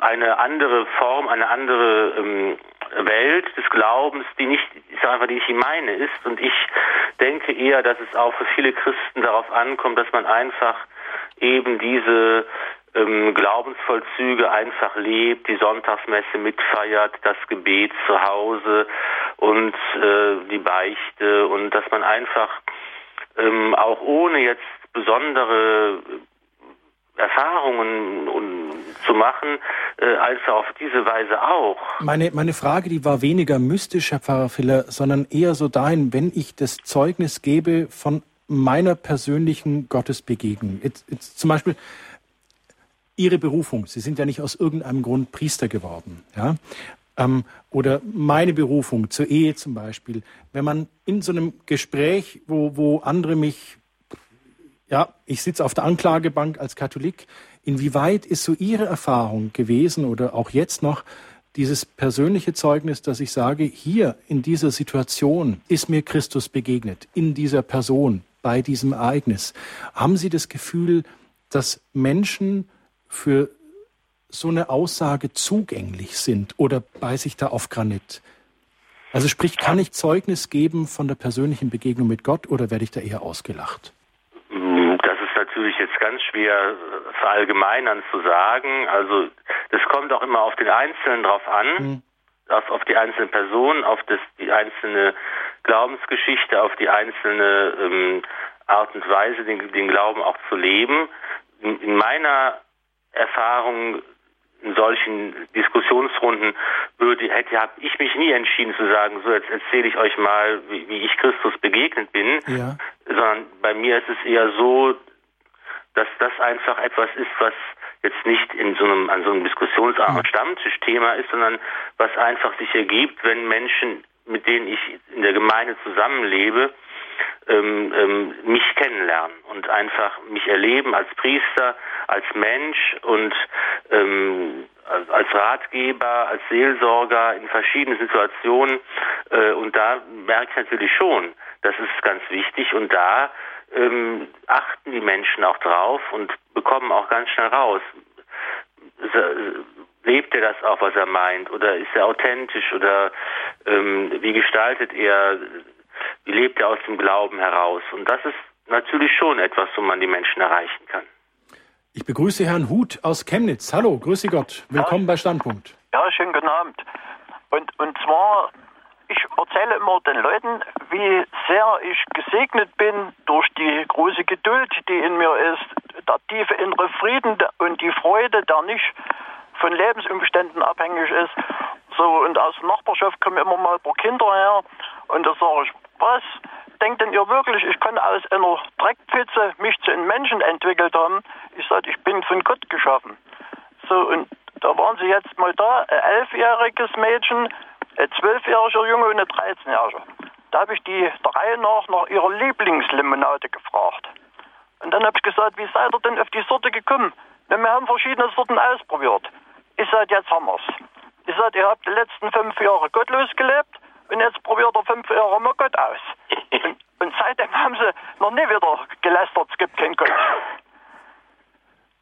eine andere Form, eine andere ähm, Welt des Glaubens, die nicht, ich sage einfach, die nicht meine ist. Und ich denke eher, dass es auch für viele Christen darauf ankommt, dass man einfach eben diese ähm, Glaubensvollzüge einfach lebt, die Sonntagsmesse mitfeiert, das Gebet zu Hause und äh, die Beichte und dass man einfach ähm, auch ohne jetzt besondere Erfahrungen zu machen, äh, als auf diese Weise auch. Meine, meine Frage, die war weniger mystisch, Herr Pfarrer Filler, sondern eher so dahin, wenn ich das Zeugnis gebe von meiner persönlichen Gottesbegegnung. Jetzt, jetzt zum Beispiel Ihre Berufung. Sie sind ja nicht aus irgendeinem Grund Priester geworden. Ja? Ähm, oder meine Berufung zur Ehe zum Beispiel. Wenn man in so einem Gespräch, wo, wo andere mich ja, ich sitze auf der Anklagebank als Katholik. Inwieweit ist so Ihre Erfahrung gewesen oder auch jetzt noch dieses persönliche Zeugnis, dass ich sage, hier in dieser Situation ist mir Christus begegnet, in dieser Person, bei diesem Ereignis. Haben Sie das Gefühl, dass Menschen für so eine Aussage zugänglich sind oder beiße ich da auf Granit? Also sprich, kann ich Zeugnis geben von der persönlichen Begegnung mit Gott oder werde ich da eher ausgelacht? natürlich jetzt ganz schwer verallgemeinern zu sagen. Also das kommt auch immer auf den Einzelnen drauf an, mhm. auf, auf die einzelne Person, auf das, die einzelne Glaubensgeschichte, auf die einzelne ähm, Art und Weise, den, den Glauben auch zu leben. In, in meiner Erfahrung in solchen Diskussionsrunden würde, hätte, habe ich mich nie entschieden zu sagen, so jetzt erzähle ich euch mal, wie, wie ich Christus begegnet bin, ja. sondern bei mir ist es eher so, dass das einfach etwas ist, was jetzt nicht in so einem, an so einem Diskussionsarmen Stammtischthema ist, sondern was einfach sich ergibt, wenn Menschen, mit denen ich in der Gemeinde zusammenlebe, ähm, ähm, mich kennenlernen und einfach mich erleben als Priester, als Mensch und ähm, als Ratgeber, als Seelsorger in verschiedenen Situationen. Äh, und da merke ich natürlich schon, das ist ganz wichtig. Und da ähm, achten die Menschen auch drauf und bekommen auch ganz schnell raus. Lebt er das auch, was er meint? Oder ist er authentisch? Oder ähm, wie gestaltet er, wie lebt er aus dem Glauben heraus? Und das ist natürlich schon etwas, wo man die Menschen erreichen kann. Ich begrüße Herrn Huth aus Chemnitz. Hallo, grüße Gott. Willkommen ja. bei Standpunkt. Ja, schönen guten Abend. Und, und zwar ich erzähle immer den Leuten, wie sehr ich gesegnet bin durch die große Geduld, die in mir ist, der tiefe innere Frieden und die Freude, der nicht von Lebensumständen abhängig ist. So, und aus der Nachbarschaft kommen immer mal ein paar Kinder her und da sage ich, was? Denkt denn ihr wirklich, ich kann aus einer Dreckpfütze mich zu einem Menschen entwickelt haben? Ich sage, ich bin von Gott geschaffen. So, und da waren sie jetzt mal da, ein elfjähriges Mädchen, ein zwölfjähriger Junge und ein 13-jähriger. Da habe ich die drei nach nach ihrer Lieblingslimonade gefragt. Und dann habe ich gesagt, wie seid ihr denn auf die Sorte gekommen? Na, wir haben verschiedene Sorten ausprobiert. Ich sage, jetzt haben wir's. Ich sage, ihr habt die letzten fünf Jahre gottlos gelebt und jetzt probiert ihr fünf Jahre mal Gott aus. Und, und seitdem haben sie noch nie wieder gelästert, es gibt keinen Gott.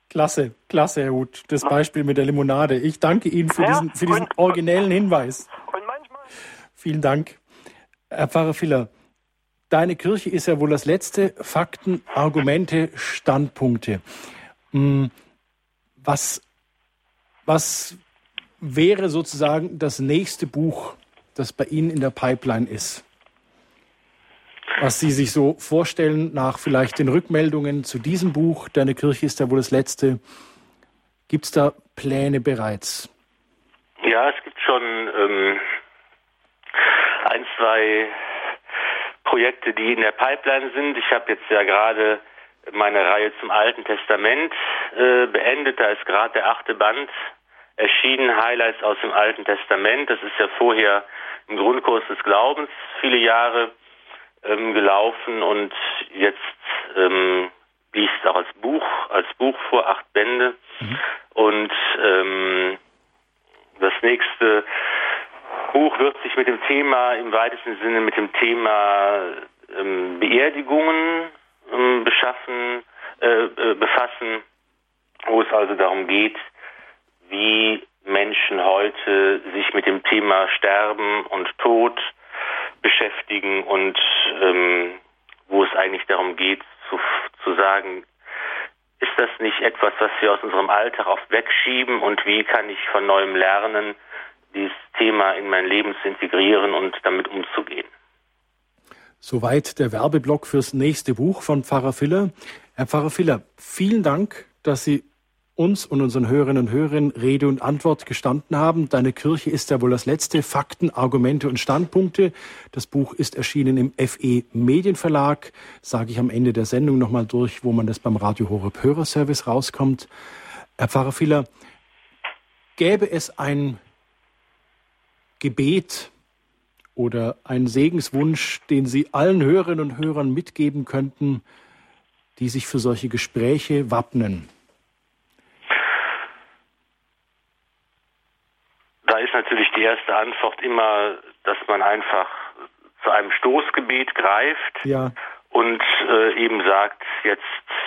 Klasse, klasse, Herr Huth. Das Beispiel mit der Limonade. Ich danke Ihnen für ja, diesen, für diesen und, originellen Hinweis. Vielen Dank. Herr Pfarrer Filler, deine Kirche ist ja wohl das letzte. Fakten, Argumente, Standpunkte. Hm, was, was wäre sozusagen das nächste Buch, das bei Ihnen in der Pipeline ist? Was Sie sich so vorstellen nach vielleicht den Rückmeldungen zu diesem Buch, Deine Kirche ist ja wohl das letzte. Gibt es da Pläne bereits? Ja, es gibt schon ähm, ein, zwei Projekte, die in der Pipeline sind. Ich habe jetzt ja gerade meine Reihe zum Alten Testament äh, beendet. Da ist gerade der achte Band erschienen Highlights aus dem Alten Testament. Das ist ja vorher im Grundkurs des Glaubens viele Jahre ähm, gelaufen und jetzt ähm, liest es auch als Buch, als Buch vor, acht Bände. Mhm. Und ähm, das nächste Buch wird sich mit dem Thema, im weitesten Sinne mit dem Thema ähm, Beerdigungen ähm, beschaffen, äh, äh, befassen, wo es also darum geht, wie Menschen heute sich mit dem Thema Sterben und Tod beschäftigen und ähm, wo es eigentlich darum geht, zu, zu sagen, ist das nicht etwas, was wir aus unserem Alltag oft wegschieben und wie kann ich von neuem lernen, dieses Thema in mein Leben zu integrieren und damit umzugehen? Soweit der Werbeblock fürs nächste Buch von Pfarrer Filler. Herr Pfarrer Filler, vielen Dank, dass Sie uns und unseren Hörerinnen und Hörern Rede und Antwort gestanden haben. Deine Kirche ist ja wohl das letzte. Fakten, Argumente und Standpunkte. Das Buch ist erschienen im FE Medienverlag. Sage ich am Ende der Sendung nochmal durch, wo man das beim Radio Horeb Hörerservice rauskommt. Herr Pfarrer Filler, gäbe es ein Gebet oder einen Segenswunsch, den Sie allen Hörerinnen und Hörern mitgeben könnten, die sich für solche Gespräche wappnen? Da ist natürlich die erste Antwort immer, dass man einfach zu einem Stoßgebet greift ja. und äh, eben sagt, jetzt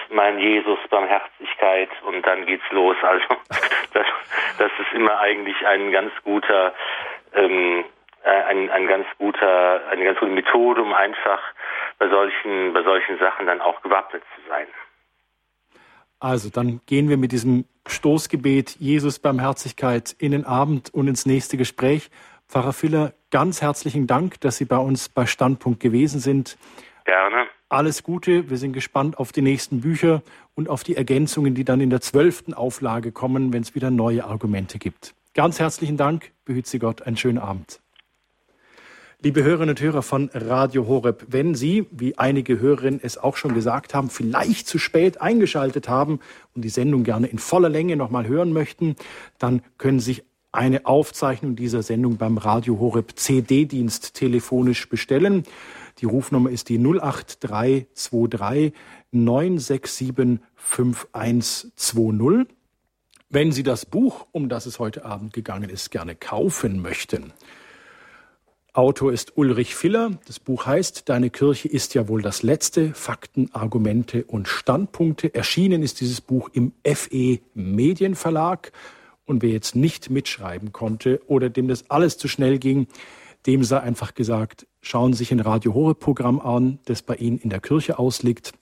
mein Jesus Barmherzigkeit und dann geht's los. Also das, das ist immer eigentlich ein ganz guter, ähm, äh, ein, ein ganz guter, eine ganz gute Methode, um einfach bei solchen, bei solchen Sachen dann auch gewappnet zu sein. Also dann gehen wir mit diesem Stoßgebet Jesus Barmherzigkeit in den Abend und ins nächste Gespräch. Pfarrer Filler, ganz herzlichen Dank, dass Sie bei uns bei Standpunkt gewesen sind. Gerne. Alles Gute. Wir sind gespannt auf die nächsten Bücher und auf die Ergänzungen, die dann in der zwölften Auflage kommen, wenn es wieder neue Argumente gibt. Ganz herzlichen Dank. Behüt Sie Gott. Einen schönen Abend. Liebe Hörerinnen und Hörer von Radio Horeb, wenn Sie, wie einige Hörerinnen es auch schon gesagt haben, vielleicht zu spät eingeschaltet haben und die Sendung gerne in voller Länge nochmal hören möchten, dann können Sie sich eine Aufzeichnung dieser Sendung beim Radio Horeb CD-Dienst telefonisch bestellen. Die Rufnummer ist die 08323 967 5120. Wenn Sie das Buch, um das es heute Abend gegangen ist, gerne kaufen möchten, Autor ist Ulrich Filler. Das Buch heißt Deine Kirche ist ja wohl das letzte. Fakten, Argumente und Standpunkte. Erschienen ist dieses Buch im FE Medienverlag. Und wer jetzt nicht mitschreiben konnte oder dem das alles zu schnell ging, dem sei einfach gesagt, schauen Sie sich ein Radio Horeb Programm an, das bei Ihnen in der Kirche ausliegt.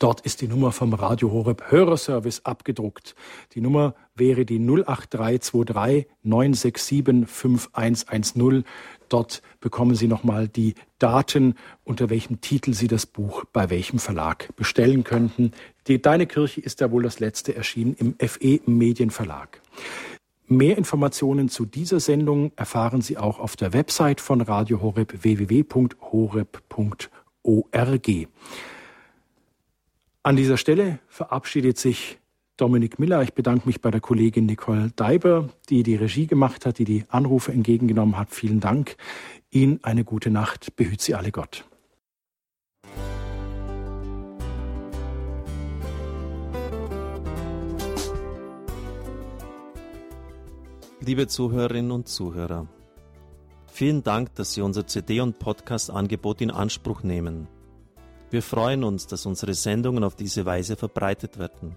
Dort ist die Nummer vom Radio Horeb Hörerservice abgedruckt. Die Nummer wäre die 08323 967 5110. Dort bekommen Sie nochmal die Daten, unter welchem Titel Sie das Buch bei welchem Verlag bestellen könnten. Die Deine Kirche ist ja wohl das letzte erschienen im FE Medienverlag. Mehr Informationen zu dieser Sendung erfahren Sie auch auf der Website von Radio Horeb www.horeb.org. An dieser Stelle verabschiedet sich Dominik Miller. Ich bedanke mich bei der Kollegin Nicole Deiber, die die Regie gemacht hat, die die Anrufe entgegengenommen hat. Vielen Dank. Ihnen eine gute Nacht. Behüt Sie alle Gott. Liebe Zuhörerinnen und Zuhörer, vielen Dank, dass Sie unser CD- und Podcast-Angebot in Anspruch nehmen. Wir freuen uns, dass unsere Sendungen auf diese Weise verbreitet werden.